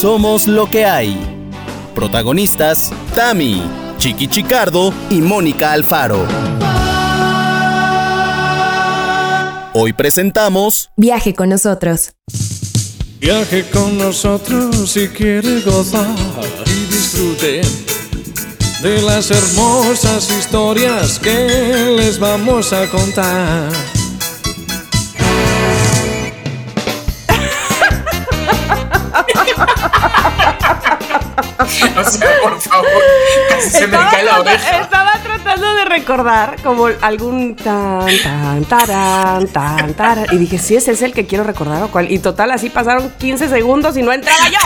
Somos lo que hay. Protagonistas, Tami, Chiqui Chicardo y Mónica Alfaro. Hoy presentamos Viaje con nosotros. Viaje con nosotros si quiere gozar y disfrute de las hermosas historias que les vamos a contar. O sea, por favor, casi se me Estaba cae la oreja. Estaba tratando de recordar como algún tan, tan, tarán, tan, tarán. Y dije, sí, ese es el que quiero recordar o cuál. Y total, así pasaron 15 segundos y no entraba yo.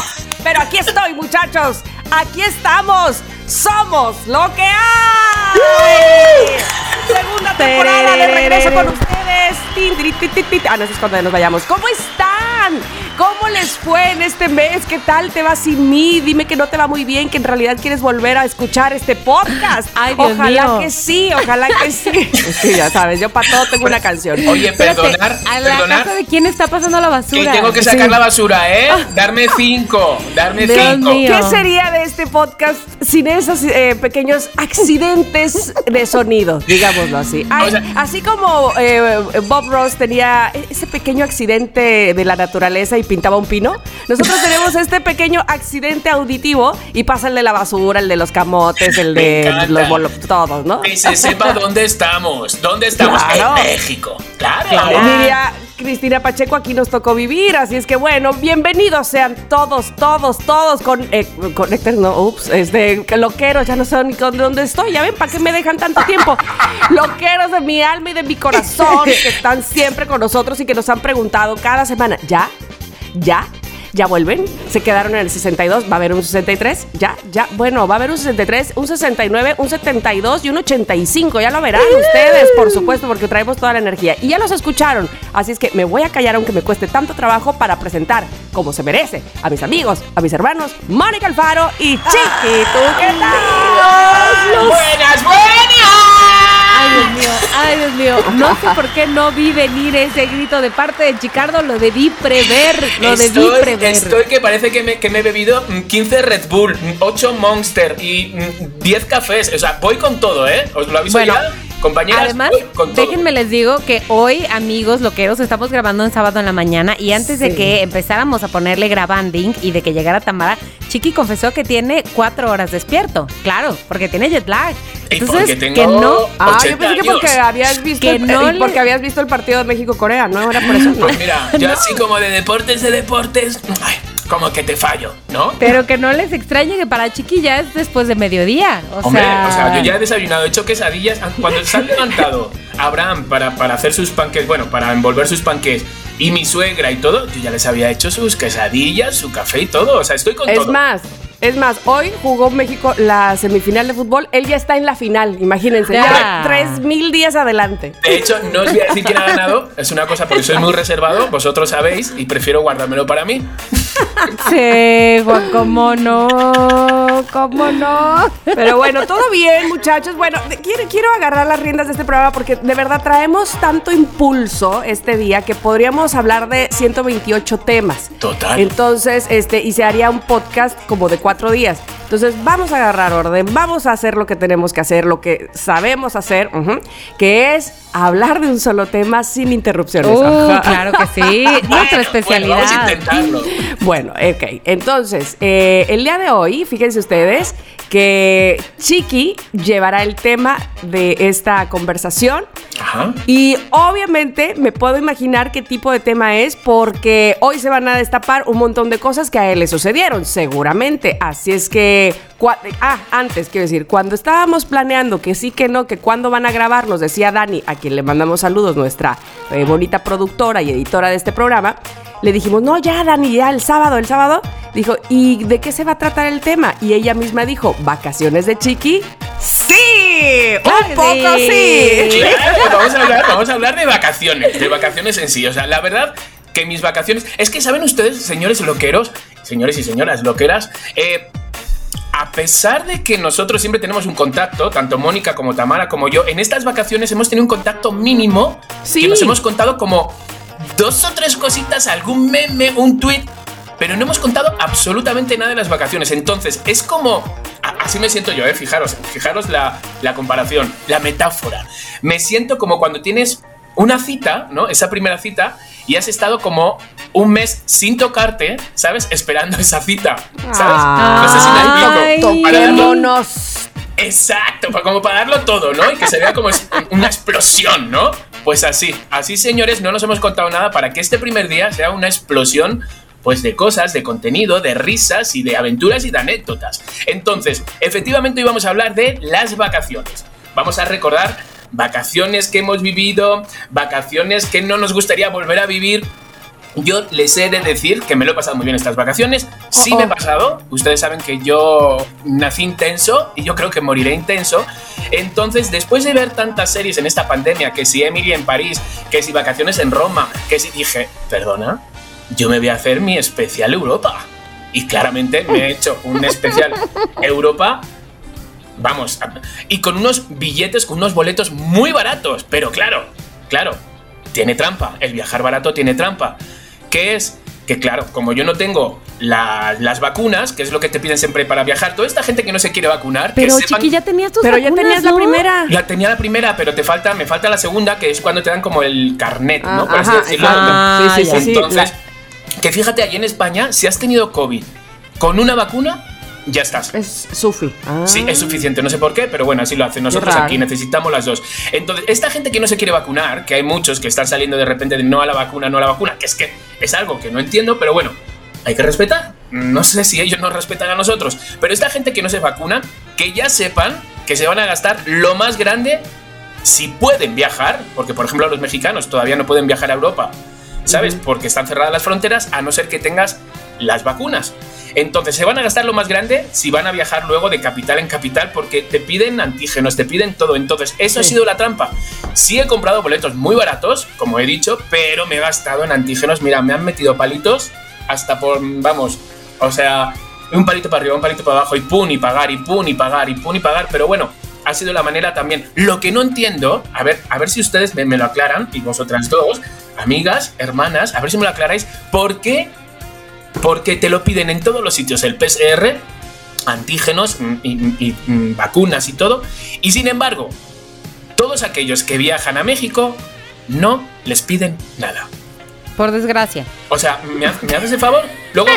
Pero aquí estoy, muchachos. Aquí estamos. Somos lo que hay. Segunda temporada de regreso con ustedes. Ah, no, eso es cuando nos vayamos. ¿Cómo están? ¿Cómo les fue en este mes? ¿Qué tal te va sin mí? Dime que no te va muy bien, que en realidad quieres volver a escuchar este podcast. Ay, Dios ojalá mío. que sí, ojalá que sí. Es que ya sabes, yo para todo tengo una canción. Oye, perdonar, ¿A la perdonar. casa de quién está pasando la Que basura? tengo que sacar la basura, ¿eh? Darme cinco, darme Dios cinco. mío. ¿Qué sería de este podcast sin esos eh, pequeños accidentes de sonido, digámoslo así? Ay, O sea- así como eh, Bob Ross tenía ese pequeño accidente de la naturaleza y pintaba un pino, nosotros tenemos este pequeño accidente auditivo y pasa el de la basura, el de los camotes, el Me de encanta. los bolos, todos, ¿no? Que se sepa dónde estamos. ¿Dónde estamos? Claro. En México. Claro. Claro, diría Cristina Pacheco, aquí nos tocó vivir, así es que bueno, bienvenidos sean todos, todos, todos con eh, no, ups, este, loqueros, ya no sé ni con dónde estoy, ya ven, ¿para qué me dejan tanto tiempo? Loqueros de mi alma y de mi corazón, que están siempre con nosotros y que nos han preguntado cada semana, ¿ya? ¿Ya? ¿Ya vuelven? ¿Se quedaron en el 62? ¿Va a haber un 63? ¿Ya? ¿Ya? Bueno, va a haber un 63, un 69, un 72 y un 85. Ya lo verán ustedes, por supuesto, porque traemos toda la energía. Y ya los escucharon. Así es que me voy a callar aunque me cueste tanto trabajo para presentar, como se merece, a mis amigos, a mis hermanos, Mónica Alfaro y Chiqui. ¿Tú qué tal? ¡Buenas, buenas! Dios mío, ay, Dios mío. No sé por qué no vi venir ese grito de parte de Chicardo. Lo debí prever, lo debí prever. estoy que parece que me, que me he bebido mm, 15 Red Bull, 8 Monster y mm, 10 cafés. O sea, voy con todo, ¿eh? ¿Os lo aviso Bueno, ya? Compañeras, Además, con déjenme les digo que hoy, amigos loqueros, estamos grabando un sábado en la mañana y antes de que empezáramos a ponerle grabanding y de que llegara Tamara, Chiqui confesó que tiene cuatro horas despierto. Claro, porque tiene jet lag. Tengo que no. Ah, 80 yo pensé que porque habías visto, Que el, no le- porque habías visto el partido de México-Corea, ¿no? Era por eso. Pues mira, yo así como de deportes, de deportes, ay, como que te fallo, ¿no? Pero que no les extrañe que para Chiqui ya es después de mediodía. O Hombre, sea, o sea, yo ya he desayunado, he hecho quesadillas. Ah, Cuando se ha levantado Abraham para, para hacer sus panques, bueno, para envolver sus panques y mi suegra y todo, yo ya les había hecho sus quesadillas, su café y todo. O sea, estoy con Es todo. más, es más, hoy jugó México la semifinal de fútbol, él ya está en la final, imagínense, ya, Ya. tres mil días adelante. De hecho, no os voy a decir quién ha ganado, es una cosa porque soy muy reservado, vosotros sabéis, y prefiero guardármelo para mí. Sí, Juan, cómo no, cómo no. Pero bueno, todo bien, muchachos. Bueno, quiero, quiero agarrar las riendas de este programa porque de verdad traemos tanto impulso este día que podríamos hablar de 128 temas. Total. Entonces, este, y se haría un podcast como de cuatro días. Entonces, vamos a agarrar orden, vamos a hacer lo que tenemos que hacer, lo que sabemos hacer, que es hablar de un solo tema sin interrupciones. Uh, Ajá. claro que sí, nuestra Bueno, bueno, especialidad. vamos a intentarlo. Bueno, ok. Entonces, eh, el día de hoy, fíjense ustedes que Chiqui llevará el tema de esta conversación. Ajá. Y obviamente me puedo imaginar qué tipo de tema es porque hoy se van a destapar un montón de cosas que a él le sucedieron, seguramente. Así es que, ah, antes quiero decir, cuando estábamos planeando que sí, que no, que cuándo van a grabar, nos decía Dani, a quien le mandamos saludos, nuestra eh, bonita productora y editora de este programa, le dijimos, no, ya Dani, ya el sábado, el sábado. Dijo, ¿y de qué se va a tratar el tema? Y ella misma dijo, ¿vacaciones de Chiqui? ¡Sí! Claro ¡Un poco sí. sí! Claro, vamos a hablar, vamos a hablar de vacaciones, de vacaciones en sí. O sea, la verdad que mis vacaciones. Es que saben ustedes, señores loqueros, señores y señoras loqueras, eh, a pesar de que nosotros siempre tenemos un contacto, tanto Mónica como Tamara como yo, en estas vacaciones hemos tenido un contacto mínimo Sí. que nos hemos contado como dos o tres cositas, algún meme, un tweet. pero no hemos contado absolutamente nada de las vacaciones. Entonces, es como. Así me siento yo, ¿eh? Fijaros, fijaros la, la comparación, la metáfora. Me siento como cuando tienes una cita, ¿no? Esa primera cita, y has estado como un mes sin tocarte, ¿sabes? Esperando esa cita, ¿sabes? no sé si me explico. Para darlo-. Exacto, como para darlo todo, ¿no? Y que se vea como una explosión, ¿no? Pues así, así señores, no nos hemos contado nada para que este primer día sea una explosión pues de cosas, de contenido, de risas y de aventuras y de anécdotas. Entonces, efectivamente hoy vamos a hablar de las vacaciones. Vamos a recordar vacaciones que hemos vivido, vacaciones que no nos gustaría volver a vivir. Yo les he de decir que me lo he pasado muy bien estas vacaciones. Sí Oh, oh. me he pasado. Ustedes saben que yo nací intenso y yo creo que moriré intenso. Entonces, después de ver tantas series en esta pandemia, que si Emily en París, que si vacaciones en Roma, que si dije, perdona, yo me voy a hacer mi especial Europa. Y claramente me he hecho un especial Europa Vamos, y con unos billetes, con unos boletos muy baratos, pero claro, claro, tiene trampa, el viajar barato tiene trampa, que es que claro, como yo no tengo la- las vacunas, que es lo que te piden siempre para viajar, toda esta gente que no se quiere vacunar, Pero, que sepan- Chiqui, ya tenías tus Pero ya tenías la primera. ya tenía la primera, pero te falta, me falta la segunda, que es cuando te dan como el carnet, ¿no? Ah, Por así ajá, decirlo. Sí, sí, sí, sí. Entonces, que fíjate, allí en España, si has tenido COVID con una vacuna, ya estás. Es Sufi. Ah. Sí, es suficiente, no sé por qué, pero bueno, así lo hacen. Nosotros aquí necesitamos las dos. Entonces, esta gente que no se quiere vacunar, que hay muchos que están saliendo de repente de no a la vacuna, no a la vacuna, que es que es algo que no entiendo, pero bueno, hay que respetar. No sé si ellos nos respetan a nosotros, pero esta gente que no se vacuna, que ya sepan que se van a gastar lo más grande si pueden viajar, porque por ejemplo los mexicanos todavía no pueden viajar a Europa, ¿sabes? Porque están cerradas las fronteras a no ser que tengas las vacunas. Entonces se van a gastar lo más grande si van a viajar luego de capital en capital porque te piden antígenos, te piden todo. Entonces eso ha sido la trampa. Sí he comprado boletos muy baratos, como he dicho, pero me he gastado en antígenos. Mira, me han metido palitos hasta por, vamos, o sea, un palito para arriba, un palito para abajo y pum y pagar y pum y pagar y pum y pagar. Pero bueno, ha sido la manera también. Lo que no entiendo, a ver, a ver si ustedes me, me lo aclaran y vosotras dos, amigas, hermanas, a ver si me lo aclaráis, ¿por qué? Porque te lo piden en todos los sitios, el PCR, antígenos mm, y, y- y vacunas y todo. Y sin embargo, todos aquellos que viajan a México no les piden nada. Por desgracia. O sea, ¿me, me haces el favor? Luego,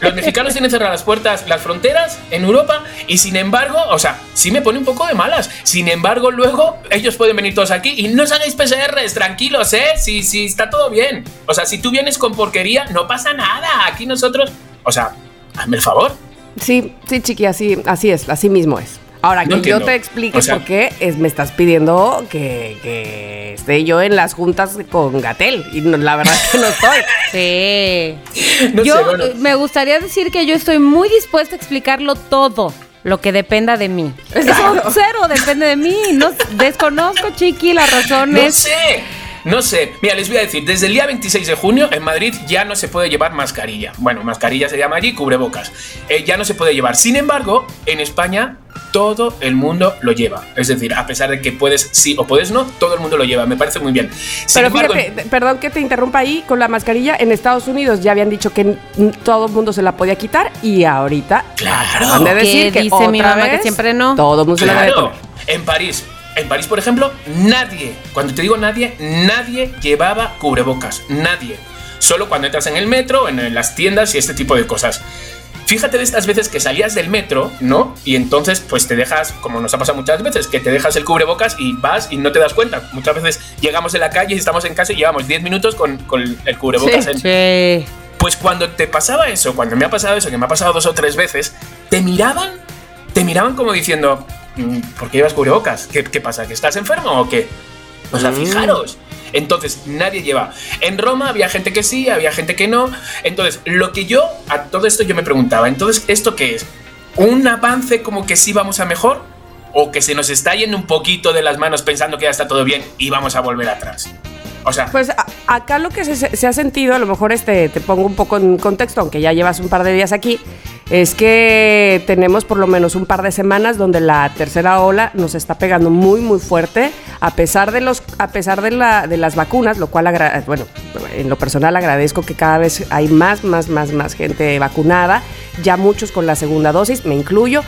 los mexicanos tienen cerradas las puertas, las fronteras en Europa y sin embargo, o sea, sí me pone un poco de malas. Sin embargo, luego ellos pueden venir todos aquí y no os hagáis PCRs, tranquilos, ¿eh? Si, si está todo bien. O sea, si tú vienes con porquería, no pasa nada. Aquí nosotros, o sea, hazme el favor. Sí, sí, chiqui, así, así es, así mismo es. Ahora, No que entiendo. yo te explique O sea- por qué es, me estás pidiendo que, que esté yo en las juntas con Gatel. Y no- la verdad es que no estoy. Sí. No yo sé, bueno. eh, me gustaría decir que yo estoy muy dispuesta a explicarlo todo. Lo que dependa de mí. Eso cero depende de mí. No desconozco, chiqui, las No razones. sé. No sé, mira, les voy a decir, desde el día 26 de junio en Madrid ya no se puede llevar mascarilla. Bueno, mascarilla se llama allí, cubrebocas. Eh, ya no se puede llevar. Sin embargo, en España todo el mundo lo lleva. Es decir, a pesar de que puedes sí o puedes no, todo el mundo lo lleva. Me parece muy bien. Sin Pero embargo, fíjate, te- perdón que te interrumpa ahí, con la mascarilla en Estados Unidos ya habían dicho que todo el mundo se la podía quitar y ahorita Claro. de ¿Qué decir que dice mi otra mamá que vez siempre no? Todo el mundo se la debe Claro, poner. en París. En París, por ejemplo, nadie, cuando te digo nadie, nadie llevaba cubrebocas. Nadie. Solo cuando entras en el metro, en las tiendas y este tipo de cosas. Fíjate de estas veces que salías del metro, ¿no? Y entonces, pues te dejas, como nos ha pasado muchas veces, que te dejas el cubrebocas y vas y no te das cuenta. Muchas veces llegamos en la calle y estamos en casa y llevamos 10 minutos con, con el cubrebocas Sí, en, Sí. pues cuando te pasaba eso, cuando me ha pasado eso, que me ha pasado dos o tres veces, te miraban, te miraban como diciendo, "Mm, ¿por qué llevas cubrebocas? ¿Qué, qué pasa? ¿Que estás enfermo o qué? O sea, fijaros. Entonces, nadie lleva. En Roma había gente que sí, había gente que no. Entonces, lo que yo, a todo esto yo me preguntaba, entonces, ¿esto qué es? ¿Un avance como que sí vamos a mejor? ¿O que se nos está yendo un poquito de las manos pensando que ya está todo bien y vamos a volver atrás? O sea, Pues acá lo que se, se ha sentido, a lo mejor este, te pongo un poco en contexto, aunque ya llevas un par de días aquí, es que tenemos por lo menos un par de semanas donde la tercera ola nos está pegando muy muy fuerte, a pesar de los, a pesar de, la, de las vacunas, lo cual agra- bueno, en lo personal agradezco que cada vez hay más, más, más, más gente vacunada, ya muchos con la segunda dosis, me incluyo,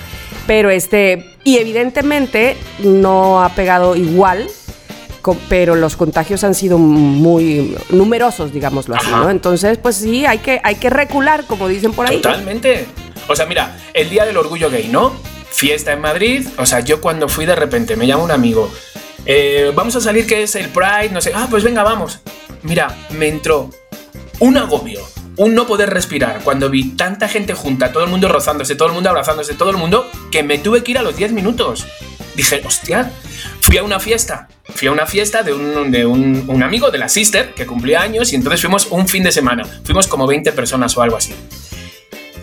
pero este, y evidentemente no ha pegado igual pero los contagios han sido muy numerosos, digámoslo así, Ajá. ¿no? Entonces, pues sí, hay que, hay que recular, como dicen por ahí. Totalmente. O sea, mira, el día del orgullo gay, ¿no? Fiesta en Madrid. O sea, yo cuando fui de repente me llama un amigo. eh, vamos a salir que es el Pride, no sé. Ah, pues venga, vamos. Mira, me entró un agobio, un no poder respirar cuando vi tanta gente junta, todo el mundo rozándose, todo el mundo abrazándose, todo el mundo, que me tuve que ir a los 10 minutos. Dije, hostia, fui a una fiesta. Fui a una fiesta de, un, de un, amigo de la sister que cumplía años y entonces fuimos un fin de semana. Fuimos como 20 personas o algo así.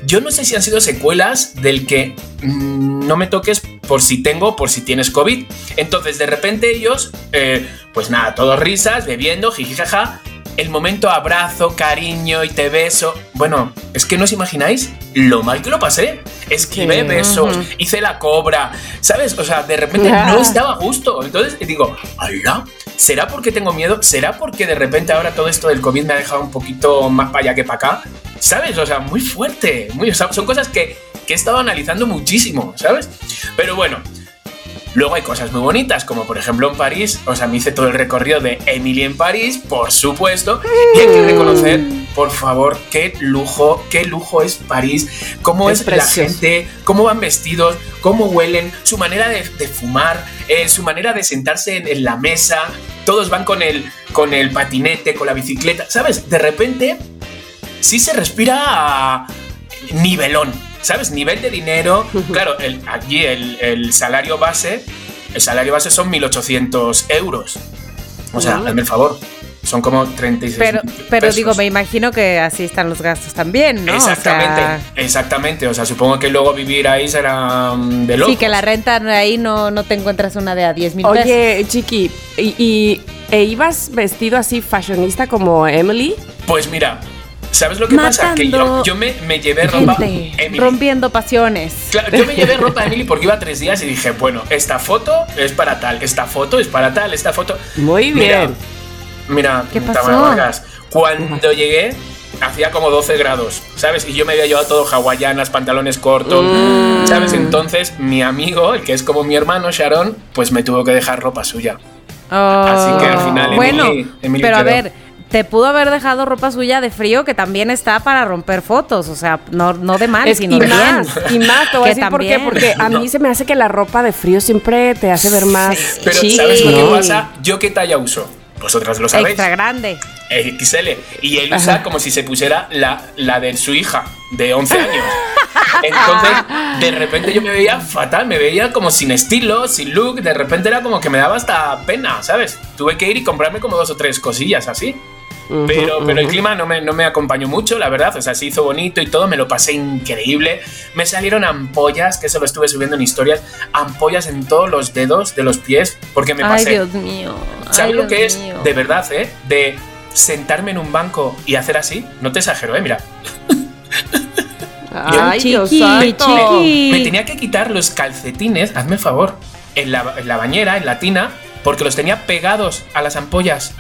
Yo no sé si han sido secuelas del que mm, no me toques por si tengo, por si tienes COVID. Entonces, de repente ellos, eh, pues nada, todos risas, bebiendo, jijijaja. El momento abrazo, cariño y te beso. Bueno, es que no os imagináis lo mal que lo pasé. Esquivé Sí. besos, hice la cobra, ¿sabes? O sea, de repente no estaba justo. Entonces digo, ¡hala! ¿Será porque tengo miedo? ¿Será porque de repente ahora todo esto del COVID me ha dejado un poquito más para allá que para acá? ¿Sabes? O sea, muy fuerte. Muy, o sea, son cosas que, que he estado analizando muchísimo, ¿sabes? Pero bueno, Luego hay cosas muy bonitas, como por ejemplo en París, o sea, me hice todo el recorrido de Emily en París, por supuesto, y hay que reconocer, por favor, qué lujo, qué lujo es París, cómo Es es, la gente, cómo van vestidos, cómo huelen, su manera de, de fumar, eh, su manera de sentarse en, en la mesa, todos van con el, con el patinete, con la bicicleta, ¿sabes? De repente, sí se respira a nivelón, ¿sabes? Nivel de dinero. Claro, el, allí el, el salario base, el salario base son 1.800 euros. O sea, hazme el favor, son como 36 Pero, pero pesos. digo, me imagino que así están los gastos también, ¿no? O Exactamente, sea, exactamente. O sea, supongo que luego vivir ahí será mm, de loco. sí, que la renta ahí no, no te encuentras una de a 10 mil pesos. Oye, Chiqui, ¿y, y- e ibas vestido así fashionista como Emily? Pues mira, ¿sabes lo que pasa? Que yo, Matando yo me, me llevé ropa. Gente, Emily. rompiendo pasiones. Claro, yo me llevé ropa de Emily porque iba tres días y dije, bueno, esta foto es para tal, esta foto es para tal, esta foto. Muy Mira, bien. Mira, ¿Qué Tamara pasó? Cuando llegué hacía como 12 grados, ¿sabes? Y yo me había llevado todo hawaianas, pantalones cortos, Mm. ¿sabes? Entonces mi amigo, el que es como mi hermano Sharon, pues me tuvo que dejar ropa suya. Así que al final, Emily- Bueno, Emily pero a quedó. ver, te pudo haber dejado ropa suya de frío que también está para romper fotos. O sea, no, no de mal, Es- sino y de más, bien. y más, te voy a decir por qué, también. porque a No. mí se me hace que la ropa de frío siempre te hace ver más Pero chic, ¿sabes lo que pasa? ¿Yo qué talla uso? Vosotras lo sabéis. Extra grande. XL. Y él usa como si se pusiera la, la de su hija, de 11 años. Entonces, de repente yo me veía fatal, me veía como sin estilo, sin look. De repente era como que me daba hasta pena, ¿sabes? Tuve que ir y comprarme como dos o tres cosillas así. Pero, pero el clima no me, no me acompañó mucho, la verdad. O sea, se hizo bonito y todo, me lo pasé increíble. Me salieron ampollas, que eso lo estuve subiendo en historias, ampollas en todos los dedos de los pies, porque me Ay, pasé. Dios mío. ¿Sabes Ay, lo que es? mío. De verdad, ¿eh? De sentarme en un banco y hacer así. No te exagero, ¿eh? Mira. Ay, Dios chiqui. Me tenía que quitar los calcetines, hazme el favor, en la, en la bañera, en la tina, porque los tenía pegados a las ampollas.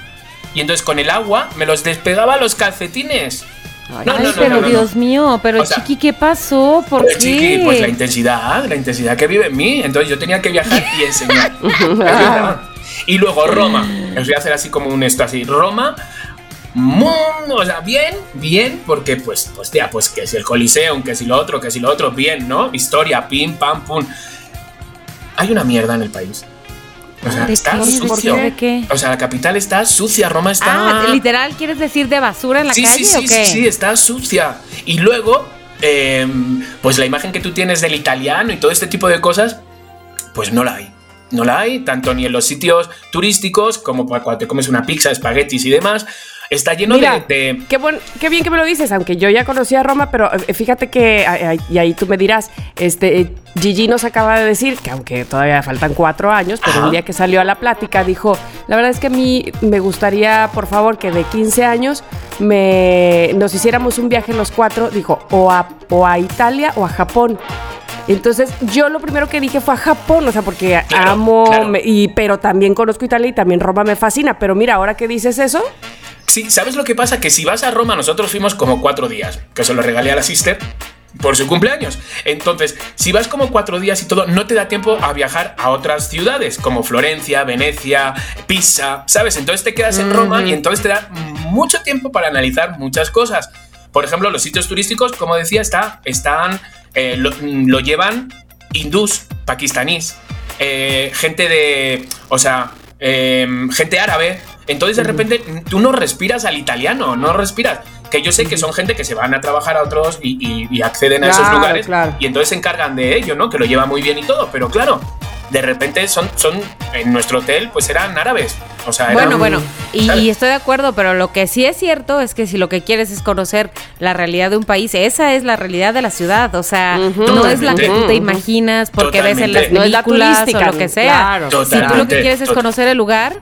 Y entonces con el agua me los despegaba los calcetines. Ay, No, no, no, pero. Dios mío, pero O sea, Chiqui, ¿qué pasó? ¿Por Pues, qué? chiqui, pues la intensidad, la intensidad que vive en mí. Entonces yo tenía que viajar y enseñar. Verdad. y luego Roma. Os voy a hacer así como un esto así. Roma. muy- o sea, bien, bien, porque pues, pues, tía, pues que si el Coliseo, que si lo otro, que si lo otro, bien, ¿no? Historia, pim, pam, pum. Hay una mierda en el país. O sea, ¿De está sucio. qué? ¿De qué? O sea, la capital está sucia, Roma está. Ah, literal, ¿quieres decir de basura en la sí, calle sí, sí, o qué? sí, sí, está sucia. Y luego, eh, pues la imagen que tú tienes del italiano y todo este tipo de cosas, pues no la hay. No la hay, tanto ni en los sitios turísticos como cuando te comes una pizza, espaguetis y demás. Está lleno Mira, de, de- Qué, buen- qué bien que me lo dices, aunque yo ya conocía Roma, pero eh, fíjate que, y ahí tú me dirás, este, eh, Gigi nos acaba de decir que aunque todavía faltan cuatro años, pero Ajá. un día que salió a la plática dijo, la verdad es que a mí me gustaría, por favor, que de 15 años me, nos hiciéramos un viaje los cuatro, dijo, o a, o a Italia o a Japón. Entonces, yo lo primero que dije fue a Japón, o sea, porque Claro, amo, claro. me- y, pero también conozco Italia y también Roma me fascina. Pero mira, ahora que dices eso, Sí, ¿sabes lo que pasa? Que si vas a Roma, nosotros fuimos como cuatro días, que se lo regalé a la sister por su cumpleaños. Entonces, si vas como cuatro días y todo, no te da tiempo a viajar a otras ciudades, como Florencia, Venecia, Pisa, ¿sabes? Entonces te quedas en Roma y entonces te da mucho tiempo para analizar muchas cosas. Por ejemplo, los sitios turísticos, como decía, está, están, eh, lo, lo llevan hindús, pakistaníes, eh, gente de, o sea, eh, gente árabe. Entonces de repente tú no respiras al italiano, no respiras. Que yo sé que son gente que se van a trabajar a otros y, y- y acceden a esos lugares claro. y entonces se encargan de ello, ¿no? Que lo lleva muy bien y todo, pero claro, de repente son, son en nuestro hotel pues eran árabes. O sea, eran- Bueno, bueno, y, estoy de acuerdo, pero lo que sí es cierto es que si lo que quieres es conocer la realidad de un país, esa es la realidad de la ciudad, o sea, no es la que tú te imaginas porque ves en las. No es la películas o lo que sea. claro. Si tú lo que quieres es conocer el lugar,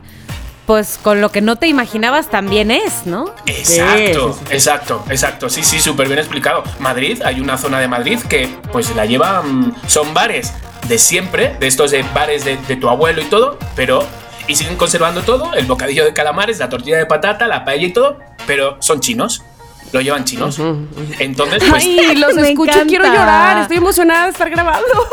pues con lo que no te imaginabas también es, ¿no? Exacto, Sí, sí, exacto, exacto. Sí, sí, súper bien explicado. Madrid, hay una zona de Madrid que pues la llevan, son bares de siempre, de estos de bares de, de tu abuelo y todo, pero... Y siguen conservando todo, el bocadillo de calamares, la tortilla de patata, la paella y todo, pero son chinos. Lo llevan chinos. Entonces, pues... Ay, los escucho, encanta. quiero llorar. Estoy emocionada de estar grabando.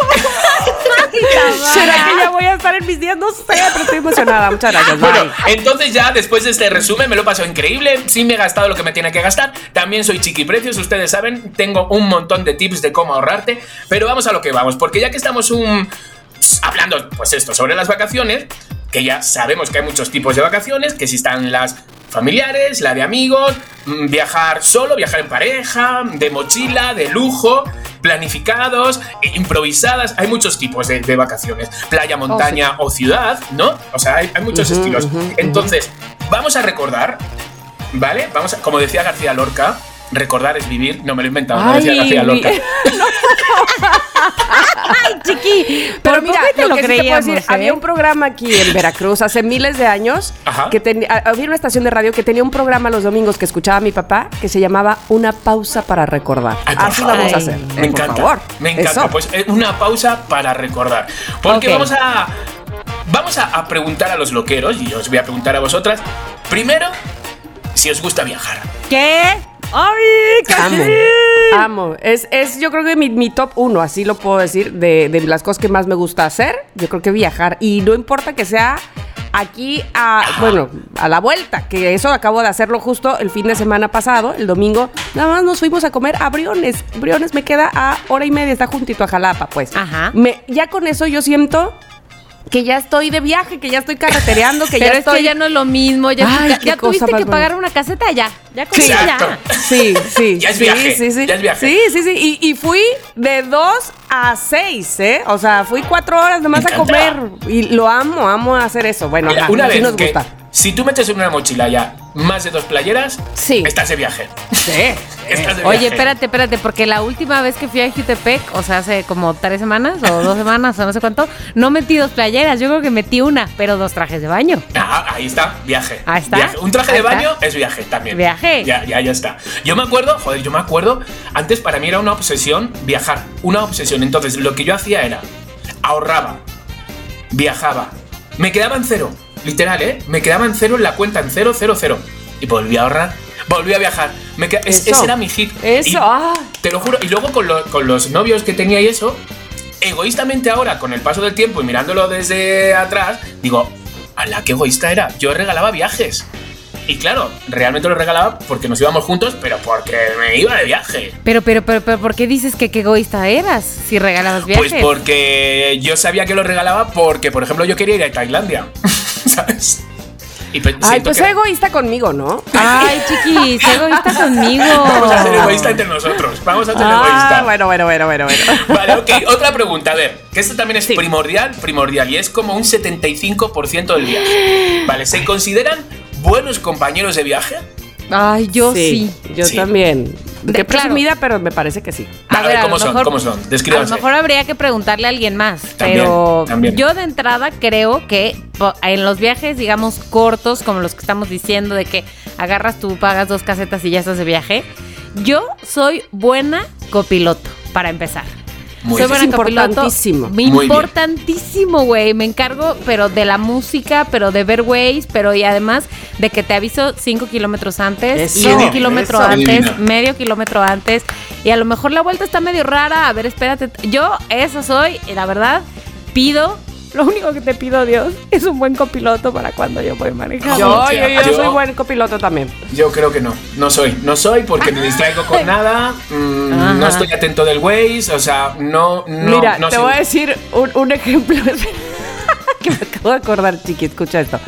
¿Será que ya voy a estar en mis días? No sé, pero estoy emocionada. Muchas gracias. Bueno, Bye. entonces ya después de este resumen me lo he pasado increíble, sí me he gastado lo que me tiene que gastar, también soy chiqui precios, ustedes saben, tengo un montón de tips de cómo ahorrarte, pero vamos a lo que vamos, porque ya que estamos un pues, hablando pues esto sobre las vacaciones, que ya sabemos que hay muchos tipos de vacaciones, que si están las familiares, la de amigos, mm, viajar solo, viajar en pareja, de mochila, de lujo, planificados, improvisadas, hay muchos tipos de, de vacaciones, playa, montaña o ciudad, ¿no? O sea, hay, hay muchos estilos. Entonces, vamos a recordar, ¿vale? Vamos a, como decía García Lorca, recordar es vivir, no me lo he inventado, no decía Ay, García Lorca. mi- Ay, chiqui, Pero por mira, te lo, lo que sí te puedo creíamos, decir, ¿eh? había un programa aquí en Veracruz hace miles de años Ajá. que tenía, había una estación de radio que tenía un programa los domingos que escuchaba mi papá que se llamaba Una pausa para recordar. Ay, por Así favor. vamos a hacer. Me eh, por encanta. favor. Me encanta. Eso. Pues eh, una pausa para recordar. Porque vamos a. Vamos a, a preguntar a los loqueros, y os voy a preguntar a vosotras. Primero, si os gusta viajar. ¿Qué? ¡Ay, Amo, casi! amo. Es, es yo creo que mi, mi top uno, así lo puedo decir, de, de las cosas que más me gusta hacer. Yo creo que viajar. Y no importa que sea aquí a, bueno, a la vuelta, que eso acabo de hacerlo justo el fin de semana pasado, el domingo. Nada más nos fuimos a comer a Briones. Briones me queda a hora y media, está juntito a Jalapa, pues. Ajá. Me, ya con eso yo siento que ya estoy de viaje, que ya estoy carretereando, que Pero ya es estoy... que ya no es lo mismo, ya, Ay, ya- qué ya cosa tuviste que pagar una caseta, ya, ya con Sí, ya. Sí, sí. Ya es sí, viaje, Sí, sí. ya es viaje. Sí, sí, sí. Y, y fui de dos a seis, ¿eh? O sea, fui cuatro horas nomás a comer. Y lo amo, amo hacer eso. Bueno, Mira, ajá, una sí vez nos que. gusta. Si tú metes en una mochila ya más de dos playeras, Sí. estás de viaje. Sí. Estás de Oye, viaje. espérate, espérate, porque la última vez que fui a Jutepec, o sea, hace como tres semanas o dos semanas o no sé cuánto, no metí dos playeras, yo creo que metí una, pero dos trajes de baño. Ah, ahí está, viaje. Ahí está. Viaje. Un traje Ahí de baño está. es viaje también. Viaje. Ya, ya, ya está. Yo me acuerdo, joder, yo me acuerdo, antes para mí era una obsesión viajar, una obsesión. Entonces, lo que yo hacía era, ahorraba, viajaba, me quedaba en cero, literal, ¿eh? Me quedaba en cero en la cuenta, en cero, cero, cero. Y volví a ahorrar, volví a viajar. Me es- Eso. ese era mi hit. Eso, ah. Te lo juro. Y luego con, lo- con los novios que tenía y eso, egoístamente ahora, con el paso del tiempo y mirándolo desde atrás, digo, la qué egoísta era. Yo regalaba viajes. Y claro, realmente lo regalaba porque nos íbamos juntos, pero porque me iba de viaje. Pero, pero, pero, pero, ¿por qué dices que qué egoísta eras si regalabas viajes? Pues porque yo sabía que lo regalaba porque, por ejemplo, yo quería ir a Tailandia. ¿Sabes? Y pe- Ay, pues que egoísta conmigo, ¿no? Ay, chiqui, sé egoísta conmigo. Vamos a ser egoísta entre nosotros. Vamos a ser Ah, egoísta. bueno, bueno, bueno, bueno, bueno. Vale, ok. Otra pregunta, a ver, que esto también es Sí. primordial, primordial, y es como un 75% del viaje. Vale, ¿se consideran buenos compañeros de viaje? Ay, yo sí. Yo Sí. también. De- Qué claro. presumida, pero me parece que sí. A, ver, a ¿cómo lo son? mejor- ¿Cómo son? A lo mejor habría que preguntarle a alguien más, También, pero también. yo de entrada creo que en los viajes, digamos, cortos, como los que estamos diciendo, de que agarras tú, pagas dos casetas y ya estás de viaje, yo soy buena copiloto, para empezar. Muy soy buena importantísimo. Me. Importantísimo, güey. Me encargo, pero de la música, pero de ver güeyes, pero y además de que te aviso cinco kilómetros antes y Eso, un kilómetro eso. antes, Divina. medio kilómetro antes. Y a lo mejor la vuelta está medio rara. A ver, espérate. Yo, eso soy, y la verdad, pido. Lo único que te pido, Dios, es un buen copiloto para cuando yo voy manejando. Yo, yo, yo yo- soy buen copiloto también. Yo creo que no. No soy. No soy porque me distraigo con nada. mm, no estoy atento del Waze. O sea, no. no Mira, no te sé. voy a decir un, un ejemplo que me acabo de acordar, chiqui, escucha esto.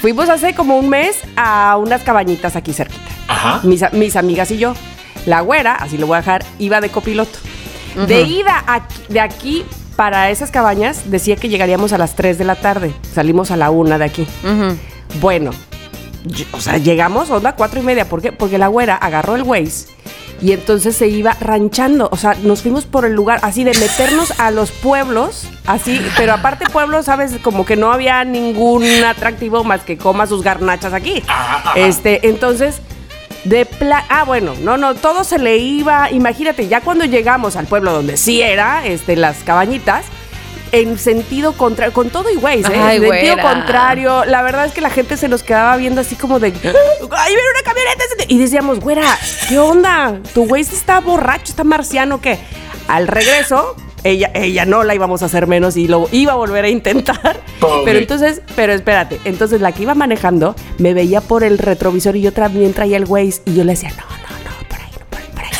Fuimos hace como un mes a unas cabañitas aquí cerquita. Ajá. Mis, mis amigas y yo. La güera, así lo voy a dejar, iba de copiloto. De ida aquí- de aquí para esas cabañas, decía que llegaríamos a las 3 de la tarde. Salimos a la 1 de aquí. Bueno, yo- o sea, llegamos onda cuatro y media. ¿Por qué? Porque la güera agarró el Waze y entonces se iba ranchando. O sea, nos fuimos por el lugar así de meternos a los pueblos, así, pero aparte pueblos, sabes, como que no había ningún atractivo más que coma sus garnachas aquí. Ajá, ajá. Este, entonces. De pla ah, bueno, no, no, todo se le iba. Imagínate, ya cuando llegamos al pueblo donde sí era, este, las cabañitas, en sentido contrario, con todo y Waze, ¿eh? Ay, en sentido güera. contrario. La verdad es que la gente se nos quedaba viendo así como de, ¡ay, viene una camioneta! Y decíamos, güera, ¿qué onda? ¿Tu Waze está borracho, está marciano qué? Al regreso, ella, ella no la íbamos a hacer menos y lo iba a volver a intentar. Pobre. Pero entonces, pero espérate, entonces la que iba manejando me veía por el retrovisor y yo también traía el Waze y yo le decía, no, no, no, por ahí, no, por, por ahí.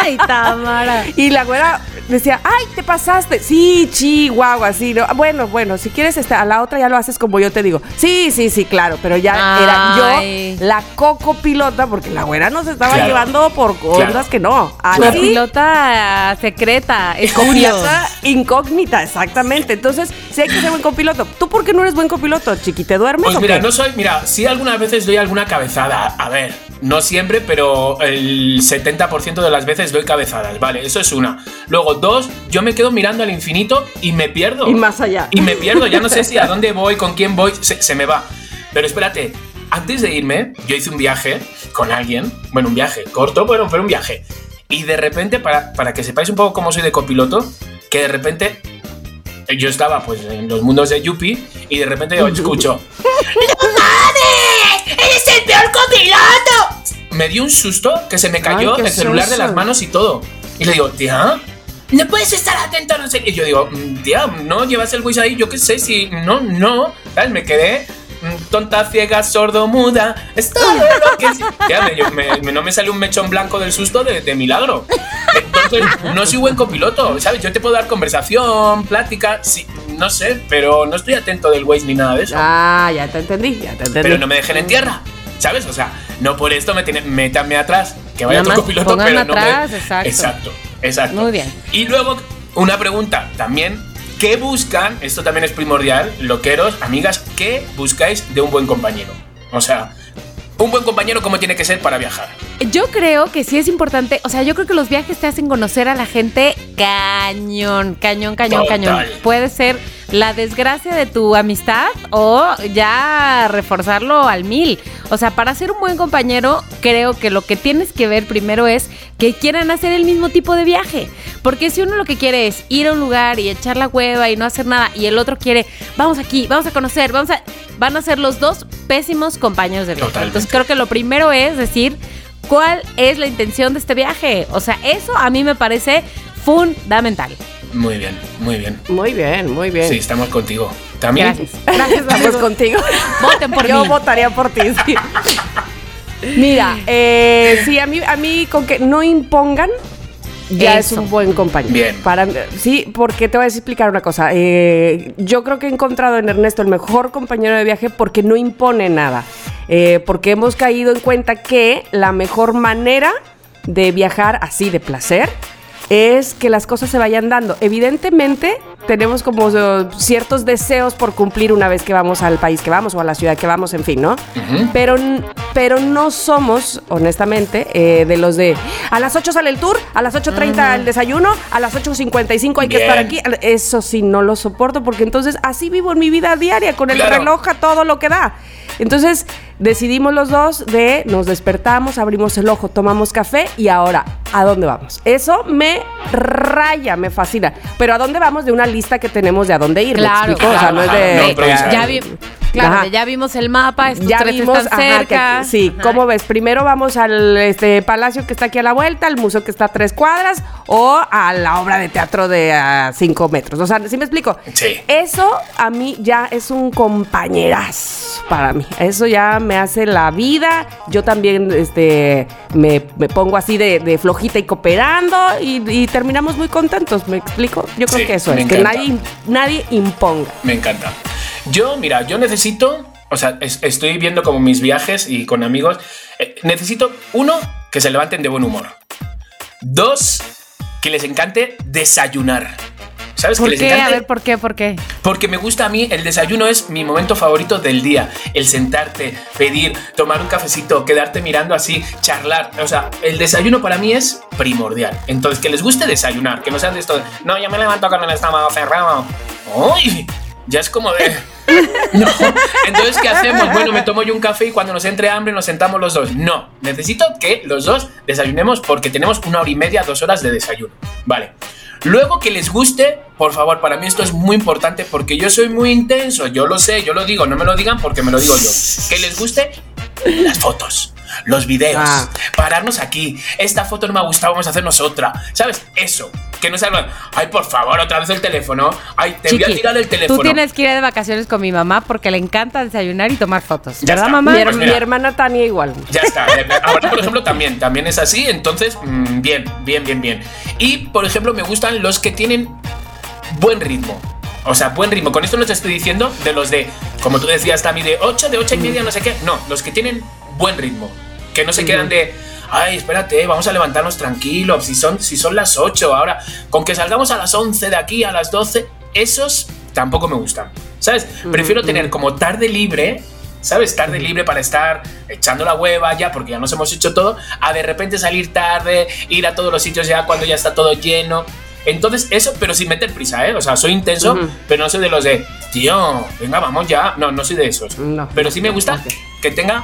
Ay, Tamara. Y la güera decía, ay, te pasaste. Sí, chihuahua, sí. No. Bueno, bueno, si quieres este, a la otra ya lo haces como yo te digo. Sí, sí, sí, claro. Pero ya Ay. era yo la coco pilota porque la güera nos estaba Claro. llevando por cosas Claro. que no. Así, Copilota secreta, escondido. Copilota incógnita, exactamente. Entonces, sí hay que ser buen copiloto. ¿Tú por qué no eres buen copiloto, chiqui? ¿Te duermes Pues o mira, qué? no soy. Mira, sí algunas veces doy alguna cabezada. A ver, no siempre, pero el 70% de las veces doy cabezadas. Vale, eso es una. Luego, dos, yo me quedo mirando al infinito y me pierdo. Y más allá. Y me pierdo, ya no sé si a dónde voy, con quién voy, se, se me va. Pero espérate, antes de irme, yo hice un viaje con alguien. Bueno, un viaje corto, pero un viaje. Y de repente, para, para que sepáis un poco cómo soy de copiloto, que de repente yo estaba pues en los mundos de Yuppie y de repente yo escucho ¡Eres el peor copiloto! Me dio un susto que se me cayó Ay, el celular de las manos y todo. Y le digo, tía, no puedes estar atento, no sé. Y yo digo, "Mm, tía, no llevas el Waze ahí, yo qué sé, si no, no. ¿Sabes? Me quedé mm, tonta, ciega, sordo, muda. Es todo lo que. Tía, me- me- me- no me sale un mechón blanco del susto de, de milagro. Entonces, no soy buen copiloto, ¿sabes? Yo te puedo dar conversación, plática, sí, no sé, pero no estoy atento del Waze ni nada de eso Ah, ya te entendí, ya te entendí. pero no me dejen en tierra. ¿Sabes? O sea, no por esto me tienen, métanme atrás, que vaya Nada más copiloto, pero no atrás, me. exacto. Exacto, exacto. Muy bien. Y luego, una pregunta también. ¿Qué buscan? Esto también es primordial, loqueros, amigas, ¿qué buscáis de un buen compañero? O sea, un buen compañero, ¿cómo tiene que ser para viajar? Yo creo que sí es importante, o sea, yo creo que los viajes te hacen conocer a la gente cañón, cañón, cañón, Total. cañón. Puede ser la desgracia de tu amistad o ya reforzarlo al mil. O sea, para ser un buen compañero, creo que lo que tienes que ver primero es que quieran hacer el mismo tipo de viaje. Porque si uno lo que quiere es ir a un lugar y echar la hueva y no hacer nada, y el otro quiere, vamos aquí, vamos a conocer, vamos a. Van a ser los dos pésimos compañeros de viaje. Totalmente. Entonces creo que lo primero es decir cuál es la intención de este viaje. O sea, eso a mí me parece fundamental. Muy bien, muy bien. Muy bien, muy bien. Sí, estamos contigo. También. Gracias. Gracias, Estamos contigo. Voten por Yo mí. votaría por ti. sí. Mira, eh, sí, a mí, a mí con que no impongan ya es un buen compañero. Bien. Para, sí, porque te voy a explicar una cosa. Eh, yo creo que he encontrado en Ernesto el mejor compañero de viaje porque no impone nada. Eh, porque hemos caído en cuenta que la mejor manera de viajar así de placer es que las cosas se vayan dando. Evidentemente, tenemos como uh, ciertos deseos por cumplir una vez que vamos al país que vamos o a la ciudad que vamos, en fin, ¿no? pero, pero no somos, honestamente, eh, de los de a las 8 sale el tour, a las 8.30 el desayuno, a las 8.55 hay que estar aquí. Eso sí, no lo soporto porque entonces así vivo en mi vida diaria, con el Claro. reloj a todo lo que da. Entonces decidimos los dos de nos despertamos, abrimos el ojo, tomamos café y ahora, ¿a dónde vamos? Eso me raya, me fascina. Pero ¿a dónde vamos? De una lista que tenemos de a dónde ir. ¿me Claro, explico? O sea, no es claro, de... no, ya, vi- claro, Ajá. ya vimos el mapa, estos ya tres vimos, están ajá, que cerca. aquí- sí, Ajá. ¿cómo ves? Primero vamos al este, palacio que está aquí a la vuelta, al museo que está a tres cuadras o a la obra de teatro de a cinco metros. O sea, ¿sí me explico? Sí. Eso a mí ya es un compañeraz para mí. Eso ya me hace la vida. Yo también este, me, me pongo así de, de flojita y cooperando y, y terminamos muy contentos. ¿Me explico? Yo creo Sí, que eso es, que nadie, nadie imponga. Me encanta. Yo, mira, yo necesito, o sea, es- estoy viendo como mis viajes y con amigos, eh, necesito, uno, que se levanten de buen humor. Dos, que les encante desayunar. ¿Sabes? ¿Por que les qué? A encante ver, ¿por qué? ¿Por qué? porque me gusta a mí, el desayuno es mi momento favorito del día. El sentarte, pedir, tomar un cafecito, quedarte mirando así, charlar. O sea, el desayuno para mí es primordial. Entonces, que les guste desayunar, que no sean de esto no, yo me levanto con el estómago cerrado. ¡Uy! Ya es como de... No. Entonces, ¿qué hacemos? Bueno, me tomo yo un café y cuando nos entre hambre nos sentamos los dos. No, necesito que los dos desayunemos porque tenemos una hora y media, dos horas de desayuno. Vale. Luego que les guste, por favor, para mí esto es muy importante porque yo soy muy intenso, yo lo sé, yo lo digo, no me lo digan porque me lo digo yo. Que les guste las fotos, los videos, Ah. pararnos aquí. Esta foto no me ha gustado, vamos a hacernos otra. ¿Sabes? Eso. Que no salgan, ay, por favor, otra vez el teléfono. Ay, te voy a tirar el teléfono. Tú tienes que ir de vacaciones con mi mamá porque le encanta desayunar y tomar fotos. Ya ¿Verdad, está. mamá? Mi, Pues mi hermana Tania igual. Ya está. Ahora, por ejemplo, también, también es así. Entonces, mm, bien, bien, bien, bien. Y, por ejemplo, me gustan los que tienen buen ritmo. O sea, buen ritmo. Con esto no te estoy diciendo de los de, como tú decías, Tami, de 8, de 8 y media, no sé qué. No, los que tienen buen ritmo. Que no se quedan de, ay, espérate, vamos a levantarnos tranquilos. Si son, si son las 8 ahora, con que salgamos a las 11 de aquí, a las 12, esos tampoco me gustan. ¿Sabes? Prefiero tener como tarde libre. ¿Sabes? Tarde libre para estar echando la hueva ya, porque ya nos hemos hecho todo, a de repente salir tarde, ir a todos los sitios ya cuando ya está todo lleno. Entonces, eso, pero sin meter prisa, ¿eh? O sea, soy intenso, pero no soy de los de, tío, venga, vamos ya. No, no soy de esos. No. Pero sí me gusta que tenga.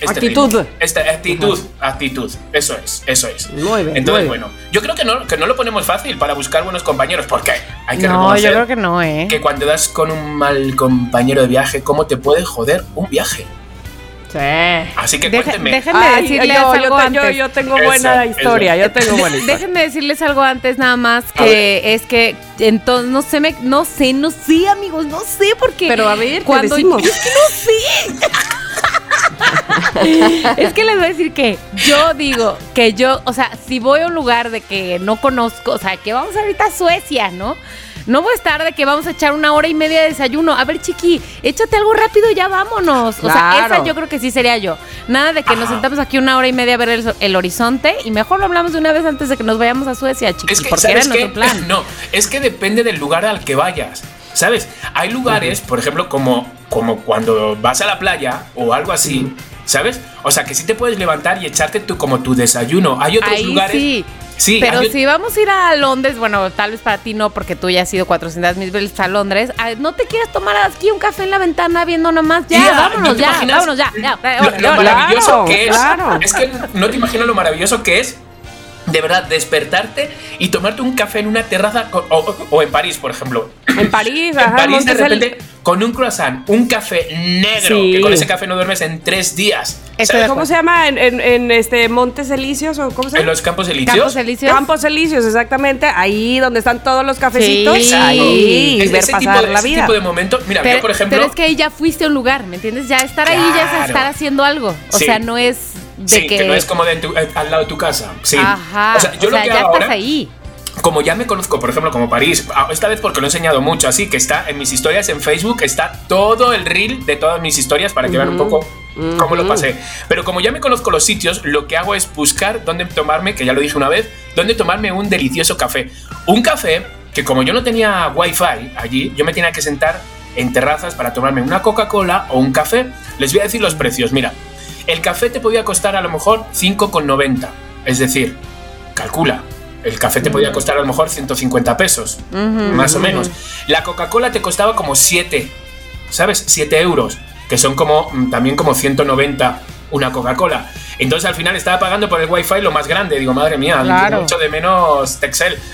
Este Actitud. ritmo. Esta actitud, actitud. Eso es, eso es. Muy bien, Entonces, bien. bueno, yo creo que no, que no lo ponemos fácil para buscar buenos compañeros, porque hay que No, reconocer yo creo que no, ¿eh? que cuando das con un mal compañero de viaje, ¿cómo te puede joder un viaje? Sí. Así que cuéntenme. déjenme Ay, decirles yo, algo yo, te- yo- antes. yo tengo buena eso. historia, yo tengo buena historia. Déjenme decirles algo antes nada más que es que entonces no sé me no sé no sé amigos no sé porque Pero a ver, ¿qué cuando decimos? es que no sé es que les voy a decir que yo digo que yo o sea si voy a un lugar de que no conozco o sea que vamos ahorita a Suecia no no voy a estar de que vamos a echar una hora y media de desayuno. A ver, chiqui, échate algo rápido y ya vámonos. O sea, esa yo creo que sí sería yo. Nada de que nos sentamos aquí una hora y media a ver el, el horizonte y mejor lo hablamos de una vez antes de que nos vayamos a Suecia, chiqui, Es que, porque era nuestro plan. No, es que depende del lugar al que vayas. ¿Sabes? Hay lugares, por ejemplo, como, como cuando vas a la playa o algo así, ¿sabes? O sea, que sí te puedes levantar y echarte tu, como tu desayuno. Hay otros Ahí lugares. sí. Sí, Pero si vamos a ir a Londres, bueno, tal vez para ti no, porque tú ya has ido 400 mil veces a Londres, ah, no te quieres tomar aquí un café en la ventana viendo nomás. Ya, Tía, vámonos, ¿no te ya, vámonos, ya. Lo, maravilloso Claro, que es. claro. Es que no te imaginas lo maravilloso que es. De verdad, despertarte y tomarte un café en una terraza con- o, o- en París, por ejemplo. En París, En ajá, París de repente con un croissant, un café negro, Sí. que con ese café no duermes en tres días. ¿Sabes? ¿Cómo se llama? ¿En, en, en, este Montes Elíseos o cómo se En llama? los Campos Elíseos. Campos Elíseos. Campos Elíseos, exactamente. Ahí donde están todos los cafecitos. Sí. Ahí, Es- ver ese pasar tipo de, la ese vida. tipo de momento. Mira, Pero, yo por ejemplo. pero es que ahí ya fuiste a un lugar, ¿me entiendes? Ya estar ahí ya es Claro. estar haciendo algo. O Sí. sea, no es de sí, que, que... no es como de tu- eh, al lado de tu casa. Sí. Ajá. O sea, yo lo que ya hago estás ahora, ahí. como ya me conozco, por ejemplo, como París, ah, esta vez porque lo he enseñado mucho, así que está en mis historias en Facebook, está todo el reel de todas mis historias para que vean un poco cómo lo pasé. Pero como ya me conozco los sitios, lo que hago es buscar dónde tomarme, que ya lo dije una vez, dónde tomarme un delicioso café. Un café que como yo no tenía wifi allí, yo me tenía que sentar en terrazas para tomarme una Coca-Cola o un café. Les voy a decir los precios. Mira, el café te podía costar a lo mejor 5,90. Es decir, calcula. El café te podía costar a lo mejor 150 pesos, más o menos. La Coca-Cola te costaba como 7, ¿sabes? 7 euros, que son como mm, también como 190 una Coca-Cola. Entonces al final estaba pagando por el wifi lo más grande. Digo, madre mía, Claro. mucho de menos Texel.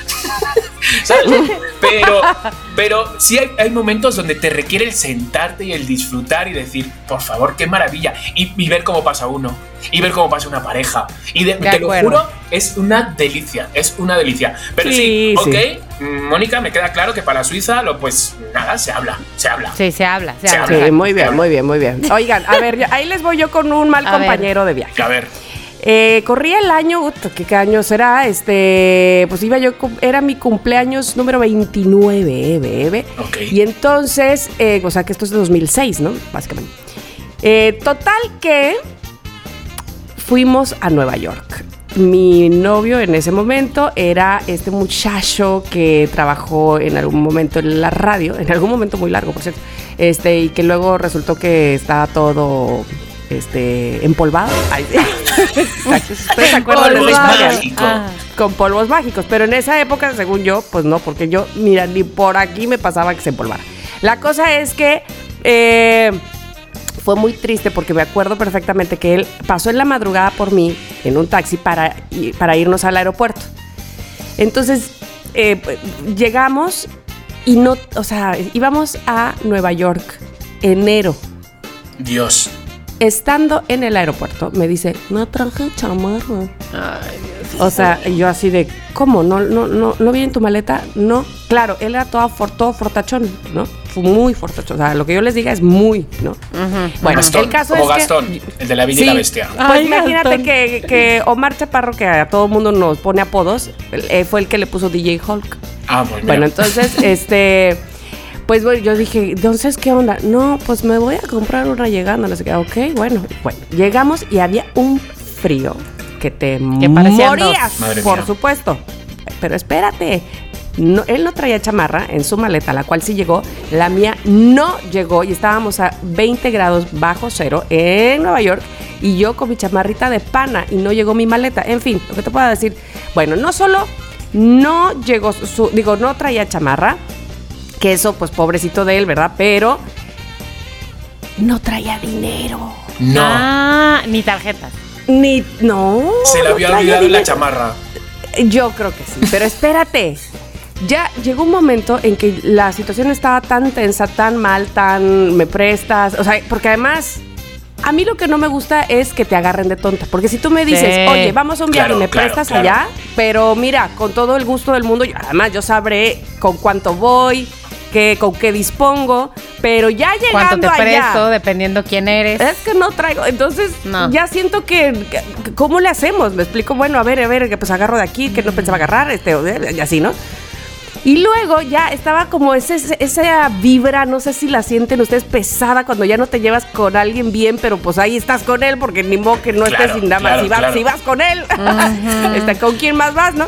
¿Sabes? Pero, pero sí hay, hay momentos donde te requiere el sentarte y el disfrutar y decir, por favor, qué maravilla. Y, y ver cómo pasa uno. Y ver cómo pasa una pareja. Y de- De te lo juro, es una delicia. Es una delicia. Pero sí, Sí, ok. sí. Mónica, me queda claro que para Suiza, lo, pues nada, se habla. Se habla. Sí, se habla, se, Se habla. habla. Sí, muy bien, muy bien, muy bien. Oigan, a ver, ahí les voy yo con un mal A ver. compañero de viaje. A ver. Eh, corría el año, ¿qué año será? Este, pues iba yo, era mi cumpleaños número 29, eh, bebé. Y entonces, eh, o sea que esto es de 2006, ¿no? Básicamente. Eh, total que fuimos a Nueva York. Mi novio en ese momento era este muchacho que trabajó en algún momento en la radio, en algún momento muy largo, por cierto, este, y que luego resultó que estaba todo este, empolvado. Ay. ¿Ustedes se acuerdan de esa Polvos historia? mágicos. Ah. Con polvos mágicos, pero en esa época, según yo, pues no, porque yo, mira, ni por aquí me pasaba que se empolvara. La cosa es que eh, fue muy triste porque me acuerdo perfectamente que él pasó en la madrugada por mí en un taxi para, para irnos al aeropuerto. Entonces, eh, llegamos y no, o sea, íbamos a Nueva York, enero. Dios. Estando en el aeropuerto, me dice, no traje chamarra. O sea, yo así de, ¿cómo? ¿No, no, no, ¿no viene en tu maleta? No. Claro, él era todo, for- todo fortachón, ¿no? Fue muy fortachón. O sea, lo que yo les diga es muy, ¿no? Bueno, Gastón, el caso como es que- Gastón, el de la Bella y la Sí. Bestia. Pues Ay, imagínate que, que Omar Chaparro, que a todo mundo nos pone apodos, eh, fue el que le puso DJ Hulk. Ah, pues mira. Bueno, entonces, este, pues bueno, yo dije, entonces, ¿qué onda? No, pues me voy a comprar una llegando, no sé qué. Ok, bueno, bueno, llegamos y había un frío que te Que morías. Madre por mía. supuesto. Pero espérate, no, él no traía chamarra en su maleta, la cual sí llegó, la mía no llegó y estábamos a 20 grados bajo cero en Nueva York y yo con mi chamarrita de pana y no llegó mi maleta. En fin, lo que te puedo decir, bueno, no solo no llegó su, digo, no traía chamarra, que eso pues pobrecito de él, ¿verdad? Pero no traía dinero. no. Ah, ni tarjetas. Ni, no. se le no había traía olvidado la chamarra. Yo creo que sí, pero espérate. Ya llegó un momento en que la situación estaba tan tensa, tan mal, tan me prestas, o sea, porque además a mí lo que no me gusta es que te agarren de tonta, porque si tú me dices, Sí. oye, vamos a un viaje, Claro, me claro, prestas claro. allá, pero mira, con todo el gusto del mundo, yo- además yo sabré con cuánto voy, qué, con qué dispongo, pero ya ¿Cuánto llegando te allá, presto? Dependiendo quién eres. es que no traigo. Entonces, No. ya siento que, que- ¿Cómo le hacemos? Me explico, bueno, a ver, a ver, que pues agarro de aquí, que no pensaba agarrar, este, o de- y así, ¿no? Y luego ya estaba como ese, ese- esa vibra, no sé si la sienten ustedes pesada cuando ya no te llevas con alguien bien, pero pues ahí estás con él, porque ni modo que no Claro, estés sin nada más. claro, si, vas, claro. si vas con él, este, ¿con quién más vas, no?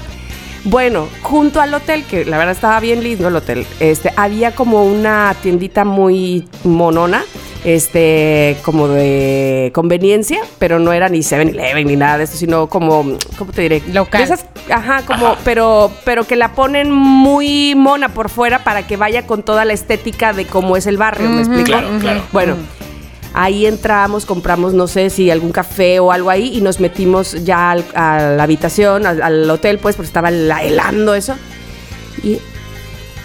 Bueno, junto al hotel, que la verdad estaba bien lindo el hotel, este, había como una tiendita muy monona, este, como de conveniencia, pero no era ni 7-Eleven ni nada de eso, sino como, ¿cómo te diré? Local. Esas- ajá, como, Ajá. pero, pero que la ponen muy mona por fuera para que vaya con toda la estética de cómo es el barrio, ¿me explico? Claro, claro. Bueno, ahí entramos, compramos, no sé si algún café o algo ahí y nos metimos ya al- a la habitación, al, al hotel, pues, porque estaba la- helando eso. Y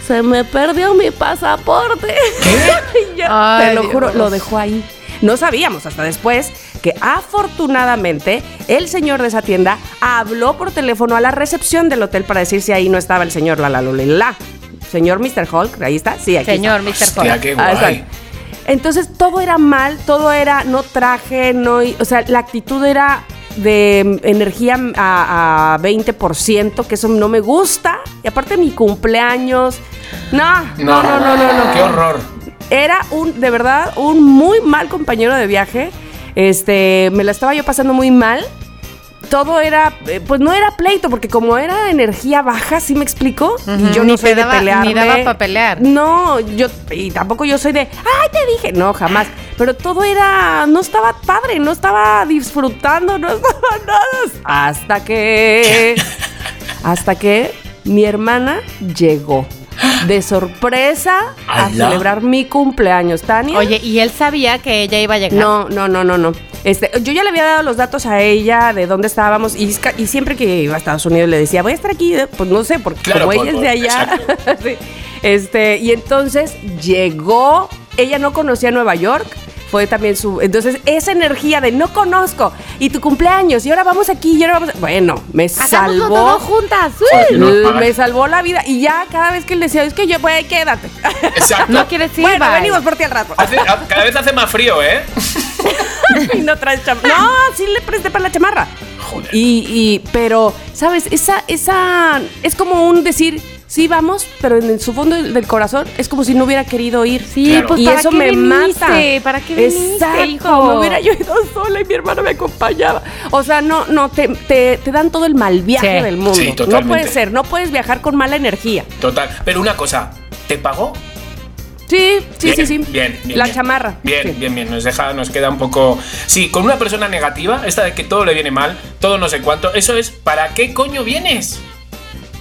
se me perdió mi pasaporte. Y yo, Ay, te lo juro, lo dejó ahí. No sabíamos hasta después que afortunadamente el señor de esa tienda habló por teléfono a la recepción del hotel para decir si ahí no estaba el señor la la la la, la. Señor Mr. Hulk, ahí está, sí, aquí Señor Mr. Hostia, Hulk. qué Ah, guay. Entonces todo era mal, todo era no traje, no, o sea, la actitud era de energía a, a 20%, que eso no me gusta. Y aparte mi cumpleaños. No, no, no, no, no, no. Qué horror. Era un, de verdad, un muy mal compañero de viaje. Este, me la estaba yo pasando muy mal. Todo era, eh, pues no era pleito, porque como era energía baja, ¿sí me explico? Y yo ni no te soy de daba- pelearme. ni daba pa' pelear. No, yo, y tampoco yo soy de, ay, te dije. No, jamás. Pero todo era, no estaba padre, no estaba disfrutando, no estaba nada. Hasta que, hasta que mi hermana llegó. De sorpresa a celebrar mi cumpleaños, Tania. Oye, ¿y él sabía que ella iba a llegar? No, no, no, no, no. Este, yo ya le había dado los datos a ella de dónde estábamos y, siempre que iba a Estados Unidos le decía, voy a estar aquí, eh, pues no sé, porque Claro, como por- ella es de allá. sí. Este, y entonces llegó, ella no conocía Nueva York. Fue también su. Entonces, esa energía de no conozco y tu cumpleaños y ahora vamos aquí y ahora vamos. a-". Bueno, me Hagámoslo salvó. todo juntas. Me salvó la vida y ya cada vez que le decía, es que yo, pues quédate. Exacto. No quieres ir, bueno, bye. venimos por ti al rato. Hace- cada vez hace más frío, ¿eh? y no traes chamarra. No, sí le presté para la chamarra. Joder. Y, y, pero, ¿sabes? Esa, esa, es como un decir, sí vamos, pero en su fondo del corazón es como si no hubiera querido ir. Sí, Claro. pues y ¿para eso qué me viniste? mata. ¿Para qué viniste, Exacto, hijo? me hubiera yo ido sola y mi hermana me acompañaba. O sea, no, no, te, te, te dan todo el mal viaje Sí. del mundo. Sí, no puede ser, no puedes viajar con mala energía. Total. Pero una cosa, ¿te pagó? Sí, sí, Bien, sí, sí. Bien, bien. La bien. chamarra. Bien, Sí. bien, bien. Nos deja, nos queda un poco. Sí, con una persona negativa, esta de que todo le viene mal, todo no sé cuánto, eso es ¿para qué coño vienes?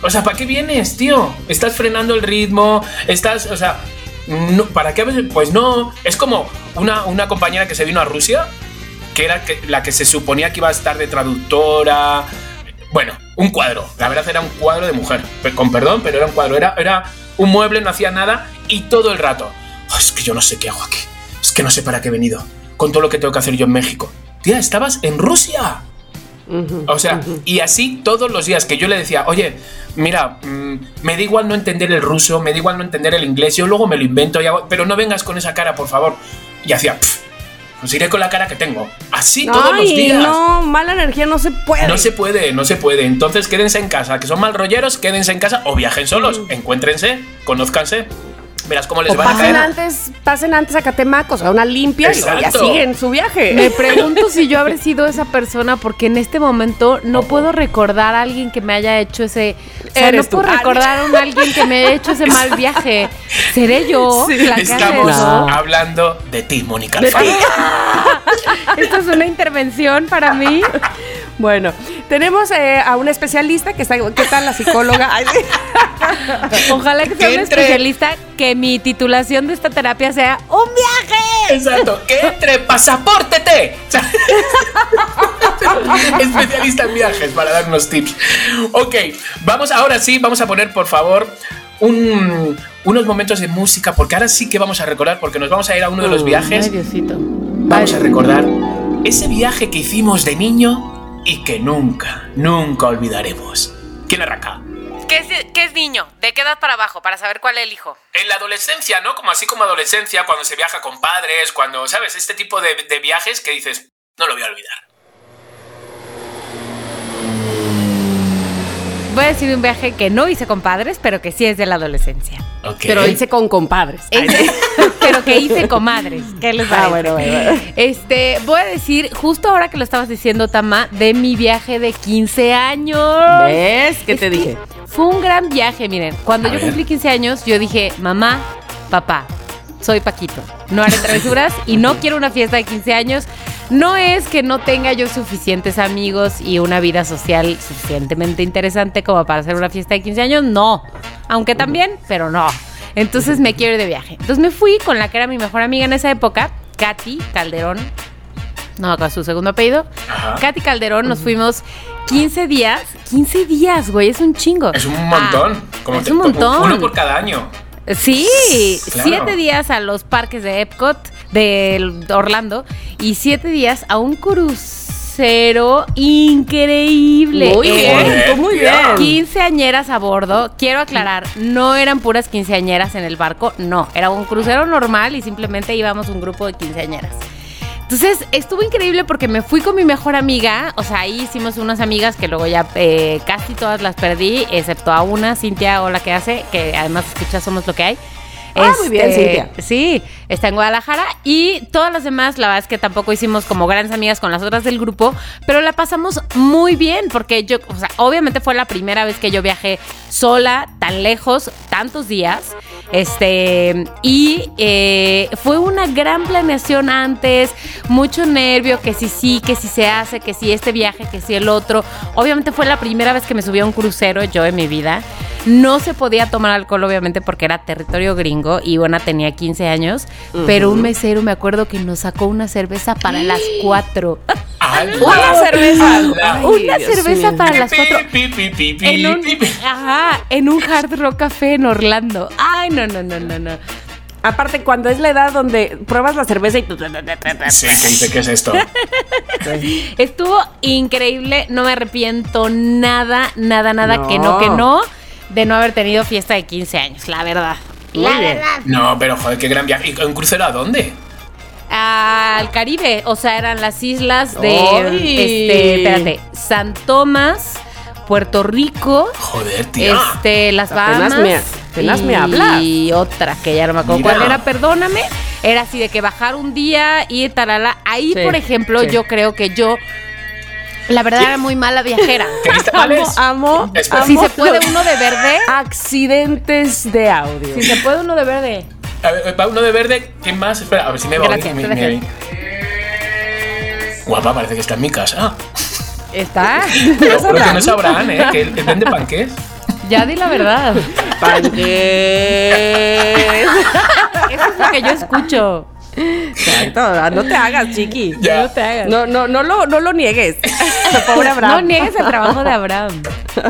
O sea, ¿para qué vienes, tío? Estás frenando el ritmo, estás, o sea, ¿para qué? Pues no. Es como una, una compañera que se vino a Rusia, que era la que se suponía que iba a estar de traductora. Bueno, un cuadro. La verdad era un cuadro de mujer. Con perdón, pero era un cuadro. Era, era un mueble, no hacía nada y todo el rato. "Oh, es que yo no sé qué hago aquí. Es que no sé para qué he venido. Con todo lo que tengo que hacer yo en México. Tía, estabas en Rusia. O sea, y así todos los días que yo le decía, oye, mira, mm, me da igual no entender el ruso, me da igual no entender el inglés, yo luego me lo invento y hago, pero no vengas con esa cara, por favor. Y hacía, "Pff, pues iré con la cara que tengo. Así todos los días. no, mala energía no se puede. No se puede, no se puede. Entonces quédense en casa, que son mal rolleros, quédense en casa o viajen solos. Encuéntrense, conózcanse. Verás cómo les O van a caer. antes, pasen antes a Catemaco, o sea, una limpia y ya siguen su viaje. Me pregunto si yo habré sido esa persona porque en este momento no puedo recordar a alguien que me haya hecho ese... O sea, no tú. puedo recordar a un alguien que me haya hecho ese mal viaje. ¿Seré yo la que hace Estamos hablando de ti, Mónica. ¿Esto es una intervención para mí? Bueno, tenemos eh, a una especialista que está. ¿Qué tal la psicóloga? Ay, sí. Ojalá que sea Que un entre- especialista que mi titulación de esta terapia sea un viaje. Exacto, que entre, pasapórtete. Especialista en viajes para darnos tips. Ok, vamos ahora sí, vamos a poner por favor un- unos momentos de música, porque ahora sí que vamos a recordar, porque nos vamos a ir a uno de los viajes. Ay, Diosito. Vamos a recordar ese viaje que hicimos de niño y que nunca, nunca olvidaremos. ¿Quién arranca? ¿Qué es, qué es niño? ¿De qué edad para abajo? Para saber cuál elijo. En la adolescencia, ¿no? Como así como adolescencia, cuando se viaja con padres, cuando, ¿sabes? Este tipo de, de viajes que dices, no lo voy a olvidar. Voy a decir un viaje que no hice con padres, pero que sí es de la adolescencia. Pero hice con compadres. Sí. pero que hice comadres. ¿Qué les Ah, parece? bueno, bueno, bueno. Este, voy a decir, justo ahora que lo estabas diciendo, Tama, de mi viaje de 15 años. ¿Ves? ¿Qué Es te que dije? Fue un gran viaje, miren. Cuando A yo ver. cumplí 15 años, yo dije, mamá, papá, soy Paquito. No haré travesuras y no quiero una fiesta de 15 años. No es que no tenga yo suficientes amigos y una vida social suficientemente interesante como para hacer una fiesta de 15 años, no. Aunque también, pero no. Entonces me quiero ir de viaje. Entonces me fui con la que era mi mejor amiga en esa época, Katy Calderón. No, con su segundo apellido. Ajá. Katy Calderón, nos fuimos 15 días. 15 días, güey, es un chingo. Es un montón. Ah, como es te- un montón. Uno por cada año. Sí, Claro. siete días a los parques de Epcot, de Orlando, y siete días a un crucero increíble. Muy Eh, bien, muy bien. Quinceañeras a bordo. Quiero aclarar, no eran puras quinceañeras en el barco, no. Era un crucero normal y simplemente íbamos un grupo de quinceañeras. Entonces estuvo increíble porque me fui con mi mejor amiga. O sea, ahí hicimos unas amigas que luego ya eh, casi todas las perdí, excepto a una, Cintia o la que hace, que además escucha Somos lo que hay. Ah, muy bien, Este, Cintia. Sí, está en Guadalajara y todas las demás, la verdad es que tampoco hicimos como grandes amigas con las otras del grupo, pero la pasamos muy bien porque yo, o sea, obviamente fue la primera vez que yo viajé sola, tan lejos, tantos días, este, y eh, fue una gran planeación antes, mucho nervio, que si sí, que si se hace, que si este viaje, que si el otro. Obviamente fue la primera vez que me subí a un crucero yo en mi vida. No se podía tomar alcohol, obviamente, porque era territorio gringo y bueno, tenía 15 años. Pero un mesero me acuerdo que nos sacó una cerveza para las 4 ¡Hala! Una cerveza. Una Dios cerveza mío. para las 4 Pi, pi, pi, pi, en un, ajá, en un Hard Rock Café en Orlando. Ay, no, no, no, no, no. Aparte, cuando es la edad donde pruebas la cerveza y... Sí, que dice, ¿qué es esto? Estuvo increíble, no me arrepiento nada, nada, nada, No. que no, que no, de no haber tenido fiesta de 15 años, la verdad. Muy la bien. verdad. No, pero joder, qué gran viaje. ¿Y un crucero a dónde? Al Caribe, o sea, eran las islas de, ¡Ay! este, espérate, San Tomás, Puerto Rico, Joder, tía. este, las Apenas Bahamas. me- apenas me hablas. Y otra que ya no me acuerdo Mira. cuál era, perdóname. Era así de que bajar un día y talala. Ahí, Sí, por ejemplo, sí. yo creo que yo, la verdad, era muy mala viajera. Amo, Espera. Si amo se puede uno de verde, Accidentes de audio. si se puede uno de verde. A ver, va uno de verde. ¿Quién más? Espera, a ver si me va Gracias, mi- Guapa, parece que está en mi casa. Está. Pero que no Abraham, ¿eh? Que él vende panqués. Ya di la verdad. Panques. Eso es lo que yo escucho. Exacto, no te hagas, chiqui. Ya. No te hagas. No, no, no lo, no lo niegues. Pobre Abraham. No niegues el trabajo de Abraham.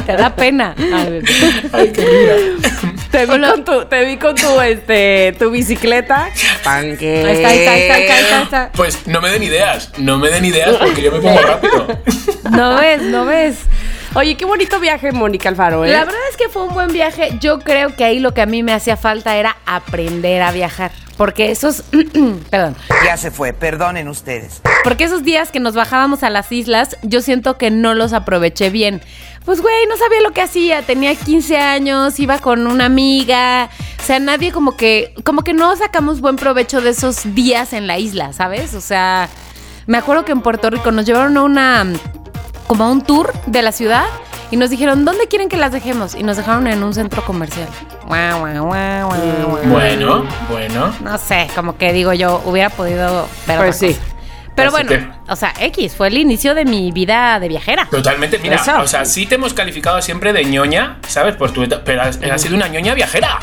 Te da pena. A ver. Ay, qué linda. Te vi con tu, te vi con tu, este, tu bicicleta. Panques. Ahí está, ahí está, ahí está, ahí está, ahí está. Pues no me den ideas. No me den ideas porque yo me pongo rápido. No ves, no ves. Oye, qué bonito viaje, Mónica Alfaro, ¿eh? La verdad es que fue un buen viaje. Yo creo que ahí lo que a mí me hacía falta era aprender a viajar. Porque esos, perdón, Ya se fue, perdonen ustedes. porque esos días que nos bajábamos a las islas, yo siento que no los aproveché bien. Pues güey, no sabía lo que hacía, tenía 15 años, iba con una amiga, o sea, nadie como que, como que no sacamos buen provecho de esos días en la isla, ¿sabes? O sea, me acuerdo que en Puerto Rico nos llevaron a una, como a un tour de la ciudad y nos dijeron, ¿dónde quieren que las dejemos? Y nos dejaron en un centro comercial. Guau. Bueno, bueno. No sé, como que digo yo, hubiera podido ver Pues otra sí. cosa. Pero Así bueno, o sea, X fue el inicio de mi vida de viajera. Totalmente, mira, Eso. o sea, sí te hemos calificado siempre de ñoña, ¿sabes? Por tu eta- pero has, has sido una ñoña viajera.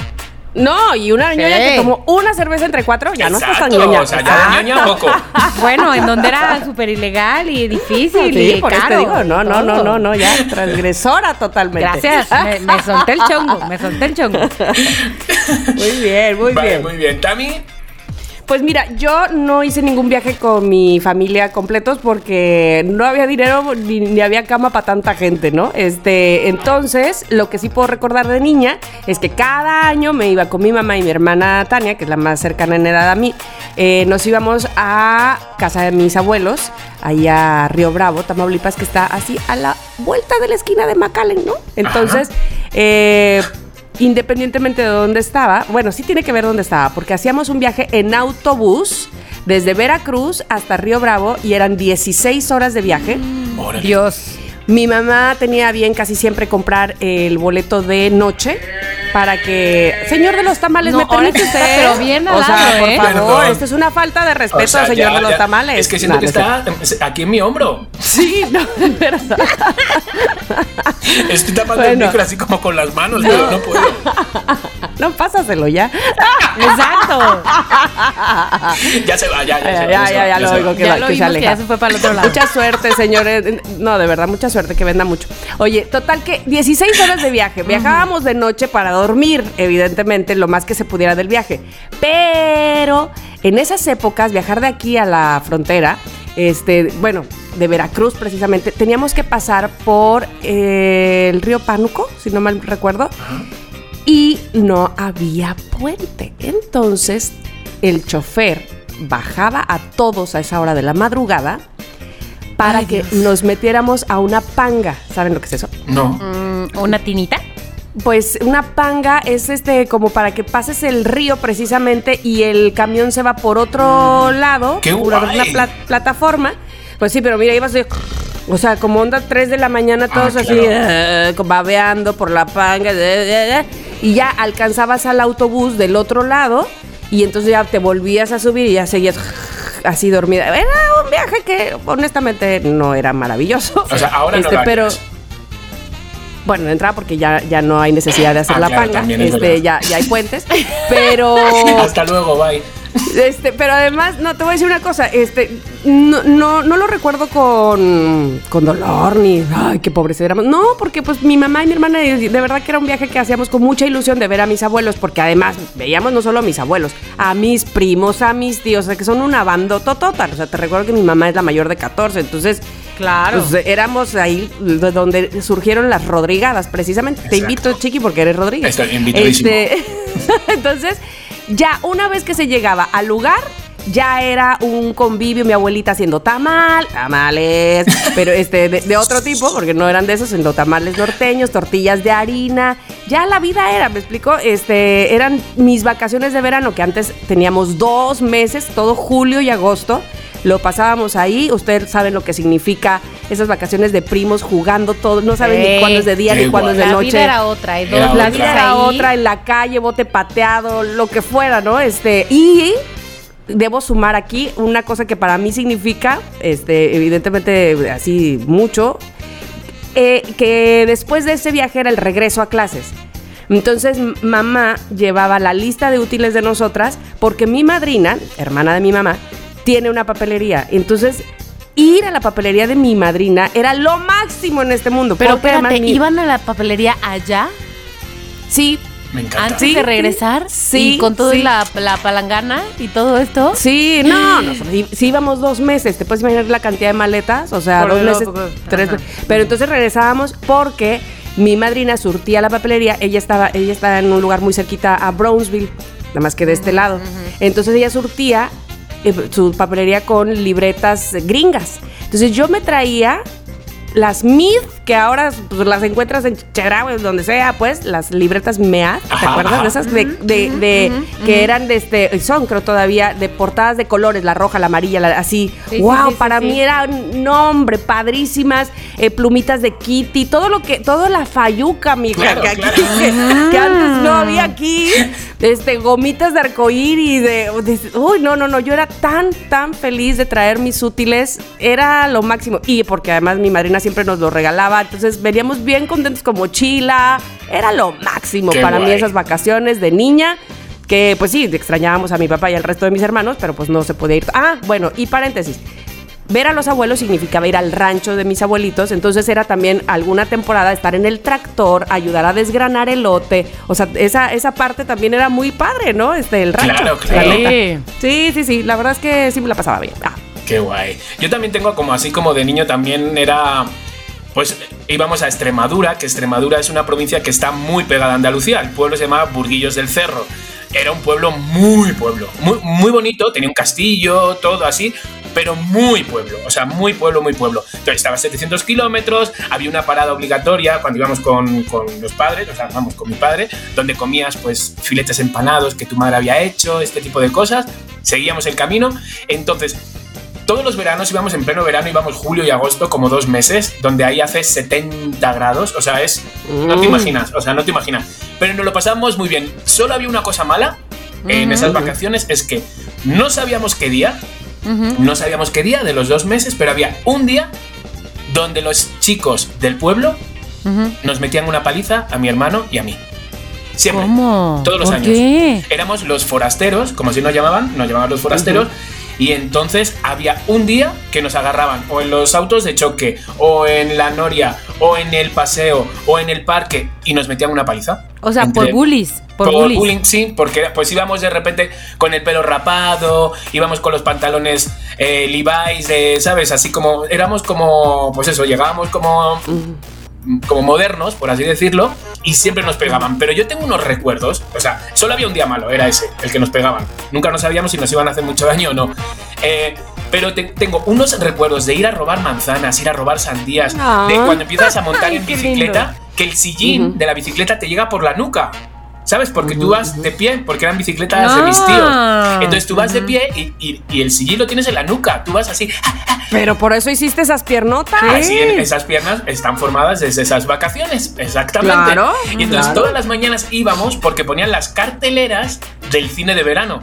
No, y una ñoña que tomó una cerveza entre cuatro, ya no estás tan ñoña. O sea, ya de ñoña poco. Bueno, en donde era súper ilegal y difícil Sí, y por eso caro. te digo, no, no, no, no, no, ya, transgresora totalmente. Gracias, me, me solté el chongo, me solté el chongo. Muy bien, muy vale, bien. muy bien. Tami, Pues mira, yo no hice ningún viaje con mi familia completos porque no había dinero ni, ni había cama para tanta gente, ¿no? Este, entonces, lo que sí puedo recordar de niña es que cada año me iba con mi mamá y mi hermana Tania, que es la más cercana en edad a mí, eh, nos íbamos a casa de mis abuelos, ahí a Río Bravo, Tamaulipas, que está así a la vuelta de la esquina de McAllen, ¿no? Entonces, eh, independientemente de dónde estaba, bueno, sí tiene que ver dónde estaba, porque hacíamos un viaje en autobús desde Veracruz hasta Río Bravo y eran 16 horas de viaje. órale. Dios. Mi mamá tenía bien casi siempre comprar el boleto de noche para que... Señor de los tamales, No, ¿me permite usted? pero bien O sea, por ¿eh? favor, esto es una falta de respeto, O sea, señor ya- de los ya- tamales. Es que siento No, que no es está aquí en mi hombro. Sí, no, de verdad. Estoy tapando Bueno. el micro así como con las manos, pero no puedo. No, pásaselo ya. Exacto. Ya se va, ya, ya, Ya, se va, ya, ya, ya lo va. oigo que, Ya lo que se oímos que aleja. ya se fue para el otro lado. Mucha suerte, señores. No, de verdad, mucha suerte, que venda mucho. Oye, total que 16 horas de viaje. Viajábamos de noche para dormir, evidentemente, lo más que se pudiera del viaje. Pero en esas épocas, viajar de aquí a la frontera, este, bueno, de Veracruz precisamente, teníamos que pasar por eh, el río Pánuco, si no mal recuerdo, y no había puente. Entonces, el chofer bajaba a todos a esa hora de la madrugada para Ay, que Dios. nos metiéramos a una panga. ¿Saben lo que es eso? No. Mm, ¿Una tinita? Pues una panga es este como para que pases el río precisamente y el camión se va por otro lado, ¡Qué por una pla- plataforma. Pues sí, pero mira, ibas de- o sea, como onda 3 de la mañana todos Ah, así eh, babeando por la panga y ya alcanzabas al autobús del otro lado y entonces ya te volvías a subir y ya seguías así dormida. Era un viaje que honestamente no era maravilloso. O sea, ahora no Este, lo pero harías. Bueno, de entrada porque ya, ya no hay necesidad de hacer Ah, la claro, panga, es este, ya, ya hay puentes, pero Hasta luego, bye. este, pero además, no, te voy a decir una cosa, este, no, no, no lo recuerdo con, con dolor, ni, ay, qué pobres éramos. No, porque pues mi mamá y mi hermana, de de verdad que era un viaje que hacíamos con mucha ilusión de ver a mis abuelos, porque además veíamos no solo a mis abuelos, a mis primos, a mis tíos, o sea, que son una bandototota. O sea, te recuerdo que mi mamá es la mayor de 14, entonces... Claro. Pues éramos ahí de donde surgieron las Rodrigadas, precisamente. Te invito, Chiqui, porque eres Rodríguez. Estoy invitadísimo. Este, entonces, ya una vez que se llegaba al lugar, ya era un convivio, mi abuelita haciendo tamal, tamales, pero este de, de otro tipo, porque no eran de esos, sino tamales norteños, tortillas de harina. Ya la vida era, me explico, este, eran mis vacaciones de verano, que antes teníamos dos meses, todo julio y agosto. Lo pasábamos ahí, ustedes saben lo que significa esas vacaciones de primos jugando todo, no saben ni cuándo es de día ni cuándo es de la noche. vida era otra. Hay dos Era La otra. vida era ahí. otra, en la calle, bote pateado, lo que fuera, ¿no? Este, y debo sumar aquí una cosa que para mí significa, este, evidentemente así mucho, eh, que después de ese viaje era el regreso a clases. Entonces mamá llevaba la lista de útiles de nosotras porque mi madrina, hermana de mi mamá, tiene una papelería. Entonces ir a la papelería de mi madrina era lo máximo en este mundo. Pero espérate, mi- ¿iban a la papelería allá Sí, Me encanta. antes Sí, de regresar? sí, ¿Y con todo sí. y la, la palangana y todo esto? Sí, no, sí íbamos dos meses. ¿Te puedes imaginar la cantidad de maletas? O sea, Por dos meses, tres ajá. Pero entonces regresábamos porque mi madrina surtía la papelería. Ella estaba, ella estaba en un lugar muy cerquita a Brownsville, nada más que de este lado. Entonces ella surtía eh, su papelería con libretas gringas. Entonces yo me traía las MID, que ahora pues, las encuentras en Chedraui, donde sea, pues, las libretas MEAD, ¿te Ajá, acuerdas ajá. de esas? De, de- de- que eran de este, y son creo todavía, de portadas de colores, la roja, la amarilla, la- así. Sí, wow, sí, sí, para sí. mí eran, no hombre, padrísimas, eh, plumitas de Kitty, todo lo que, toda la fayuca, mija, Claro, que, aquí- claro. que- que antes no había aquí, este, gomitas de arcoíris, de, de- uy, no, no, no, yo era tan, tan feliz de traer mis útiles, era lo máximo, y porque además mi madrina siempre nos lo regalaba, entonces veníamos bien contentos con mochila, era lo máximo Qué para mí esas vacaciones de niña. Que pues sí, extrañábamos a mi papá y al resto de mis hermanos, pero pues no se podía ir. Ah, bueno, y paréntesis. Ver a los abuelos significaba ir al rancho de mis abuelitos, entonces era también alguna temporada estar en el tractor, ayudar a desgranar el lote. O sea, esa, esa parte también era muy padre, ¿no? Este, el rancho. Claro, la claro. Sí, sí, sí. La verdad es que sí me la pasaba bien. Ah. Qué guay. Yo también tengo como así como de niño también era pues íbamos a Extremadura, que Extremadura es una provincia que está muy pegada a Andalucía. El pueblo se llamaba Burguillos del Cerro. Era un pueblo muy pueblo, muy, muy bonito, tenía un castillo, todo así, pero muy pueblo, o sea, muy pueblo, muy pueblo. Entonces estaba a 700 kilómetros, había una parada obligatoria cuando íbamos con, con los padres, o sea, vamos con mi padre, donde comías pues filetes empanados que tu madre había hecho, este tipo de cosas. Seguíamos el camino. Entonces, todos los veranos íbamos en pleno verano, íbamos julio y agosto como dos meses, donde ahí hace 70 grados, o sea, es... No te Mm. imaginas, o sea, no te imaginas. Pero nos lo pasamos muy bien. Solo había una cosa mala en esas vacaciones, es que no sabíamos qué día, no sabíamos qué día de los dos meses, pero había un día donde los chicos del pueblo nos metían una paliza a mi hermano y a mí. Siempre. ¿Cómo? Todos los ¿Por años. qué? Éramos los forasteros, como así nos llamaban, nos llamaban los forasteros. Y entonces había un día que nos agarraban o en los autos de choque, o en la noria, o en el paseo, o en el parque, y nos metían una paliza. O sea, por bullies. Por, por bullies. bullying, sí, porque pues íbamos de repente con el pelo rapado, íbamos con los pantalones eh, Levi's, ¿sabes? Así como, éramos como, pues eso, llegábamos como, como modernos, por así decirlo, y siempre nos pegaban. Pero yo tengo unos recuerdos, o sea, solo había un día malo, era ese, el que nos pegaban. Nunca nos sabíamos si nos iban a hacer mucho daño o no. Eh, pero te- tengo unos recuerdos de ir a robar manzanas, ir a robar sandías, Ah. de cuando empiezas a montar en bicicleta, que el sillín de la bicicleta te llega por la nuca. ¿Sabes? Porque tú vas de pie, porque eran bicicletas de mis tíos. Ah. Entonces tú vas de pie y, y- y el sillín lo tienes en la nuca. Tú vas así. Pero por eso hiciste esas piernotas. Así esas piernas están formadas desde esas vacaciones. Exactamente. Claro, y entonces claro. todas las mañanas íbamos porque ponían las carteleras del cine de verano.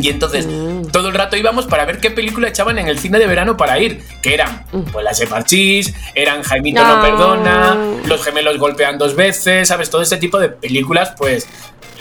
Y entonces Mm. todo el rato íbamos para ver qué película echaban en el cine de verano para ir. Que eran pues las de Parchís, eran Jaimito no Ah. perdona, Los gemelos golpean dos veces, ¿sabes? Todo este tipo de películas, pues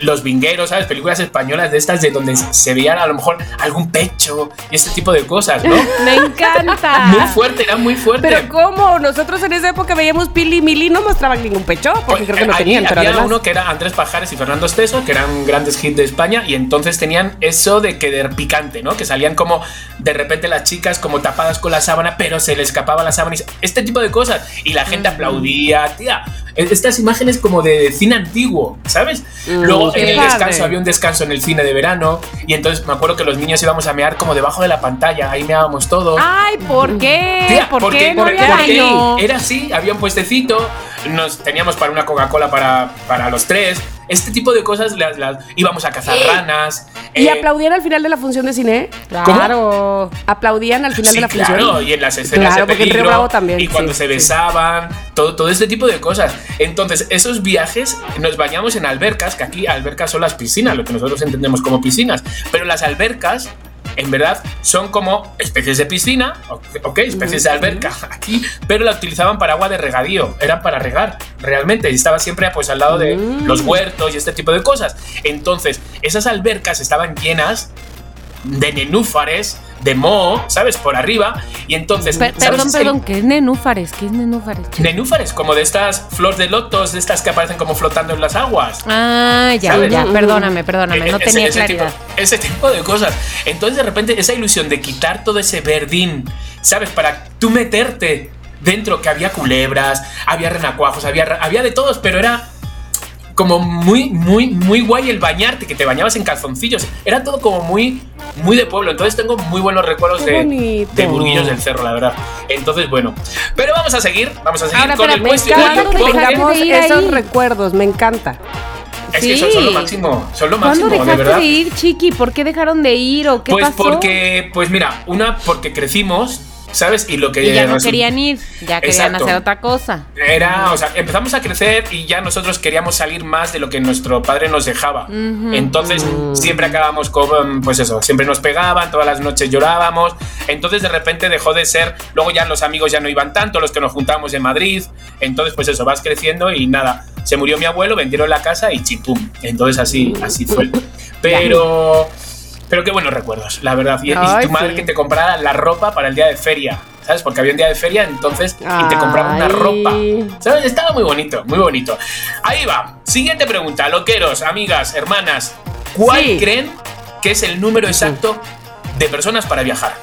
los vingueros, ¿sabes? Películas españolas de estas de donde se veían a lo mejor algún pecho y este tipo de cosas, ¿no? Me encanta. Muy fuerte, era muy fuerte. Pero ¿cómo? Nosotros en esa época veíamos Pili y Mili no mostraban ningún pecho, porque Pues, creo que no tenían, había, pero había además... uno que era Andrés Pajares y Fernando Esteso, que eran grandes hits de España, y entonces tenían eso de que de picante, ¿no? Que salían como de repente las chicas como tapadas con la sábana, pero se le escapaba la sábana y este tipo de cosas. Y la gente aplaudía, tía. e- Estas imágenes como de cine antiguo, ¿sabes? Luego en el descanso había un descanso en el cine de verano, y entonces me acuerdo que los niños íbamos a mear como debajo de la pantalla, ahí meábamos todos. Ay, ¿por qué? Tía, ¿Por qué no? Era así, había un puestecito, nos teníamos para una Coca-Cola para, para los tres. Este tipo de cosas las, las- íbamos a cazar ranas. ¿Y eh, aplaudían al final de la función de cine? Claro. ¿Aplaudían al final Sí, de la función? claro, y en las escenas Claro, de porque peligro, Bravo también, y cuando sí, se sí. besaban, todo, todo este tipo de cosas. Entonces, esos viajes nos bañamos en albercas, que aquí albercas son las piscinas, lo que nosotros entendemos como piscinas, pero las albercas en verdad son como especies de piscina, ok, especies de alberca aquí, pero la utilizaban para agua de regadío, eran para regar realmente, y estaba siempre pues al lado de los huertos y este tipo de cosas. Entonces, esas albercas estaban llenas de nenúfares, de moho, ¿sabes? Por arriba, y entonces... Per- ¿sabes perdón, ese- perdón, ¿qué es nenúfares? ¿Qué es nenúfares? Nenúfares, como de estas flores de lotos, de estas que aparecen como flotando en las aguas. Ah, ya, ¿Sabes? ya, perdóname, perdóname, no E- tenía ese claridad. Tipo, ese tipo de cosas. Entonces, de repente, esa ilusión de quitar todo ese verdín, ¿sabes? Para tú meterte dentro, que había culebras, había renacuajos, había, había de todos, pero era como muy, muy, muy guay el bañarte, que te bañabas en calzoncillos. Era todo como muy, muy de pueblo. Entonces tengo muy buenos recuerdos de, de Burguillos del Cerro, la verdad. Entonces, bueno. Pero vamos a seguir, vamos a seguir Ahora, con el cuestionario. ¿cuándo que tengamos de ir esos ahí? recuerdos, me encanta. Es que son, son lo Sí. máximo, son lo ¿Cuándo máximo, de dejaste verdad. de ir, Chiqui? ¿Por qué dejaron de ir o qué Pues pasó? porque, pues mira, una porque crecimos, ¿sabes? Y lo que Y ya no querían ir, ya querían Exacto. hacer otra cosa. Era, o sea, empezamos a crecer y ya nosotros queríamos salir más de lo que nuestro padre nos dejaba. Entonces, siempre acabamos con, pues eso, siempre nos pegaban, todas las noches llorábamos. Entonces, de repente dejó de ser, luego ya los amigos ya no iban tanto, los que nos juntábamos en Madrid. Entonces, pues eso, vas creciendo y nada, se murió mi abuelo, vendieron la casa y chipum. Entonces, así, así fue. Pero... Pero qué buenos recuerdos, la verdad. Y, tu madre sí. que te comprara la ropa para el día de feria, ¿sabes? Porque había un día de feria, entonces, y te compraban una ropa. ¿Sabes? Estaba muy bonito, muy bonito. Ahí va. Siguiente pregunta. Loqueros, amigas, hermanas. ¿Cuál Sí. creen que es el número exacto de personas para viajar?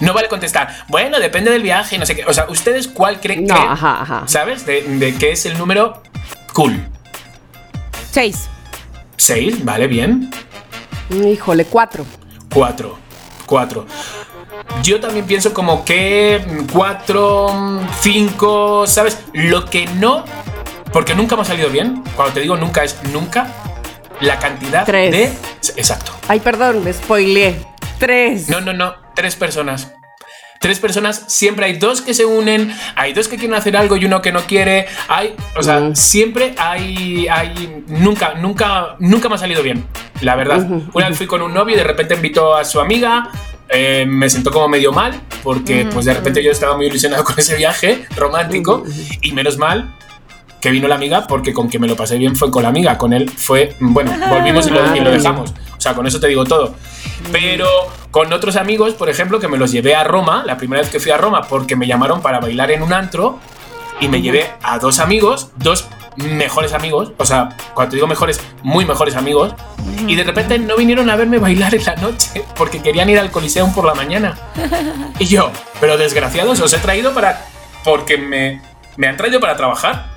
No vale contestar. Bueno, depende del viaje, no sé qué. O sea, ¿ustedes cuál creen No, que, ajá, ajá. ¿sabes? De, de qué es el número cool. Seis. ¿Seis? Vale, bien. Híjole, cuatro. Cuatro. Cuatro. Yo también pienso como que mm, cuatro, mm, cinco, ¿sabes? Lo que no, porque nunca me ha salido bien. Cuando te digo nunca es nunca. La cantidad Tres. de. Exacto. Ay, perdón, me spoileé. Tres. No, no, no. Tres personas. Tres personas, siempre hay dos que se unen, hay dos que quieren hacer algo y uno que no quiere. Hay, o sea, siempre hay, hay, nunca, nunca, nunca me ha salido bien, la verdad. Una vez fui con un novio y de repente invitó a su amiga, eh, me sentó como medio mal, porque pues de repente yo estaba muy ilusionado con ese viaje romántico y menos mal que vino la amiga porque con que me lo pasé bien fue con la amiga, con él fue, bueno, volvimos y lo, y lo dejamos. O sea, con eso te digo todo. Pero con otros amigos, por ejemplo, que me los llevé a Roma, la primera vez que fui a Roma, porque me llamaron para bailar en un antro y me llevé a dos amigos, dos mejores amigos, o sea, cuando te digo mejores, muy mejores amigos, y de repente no vinieron a verme bailar en la noche porque querían ir al Coliseum por la mañana. Y yo, pero desgraciados, os he traído para. porque me, me han traído para trabajar.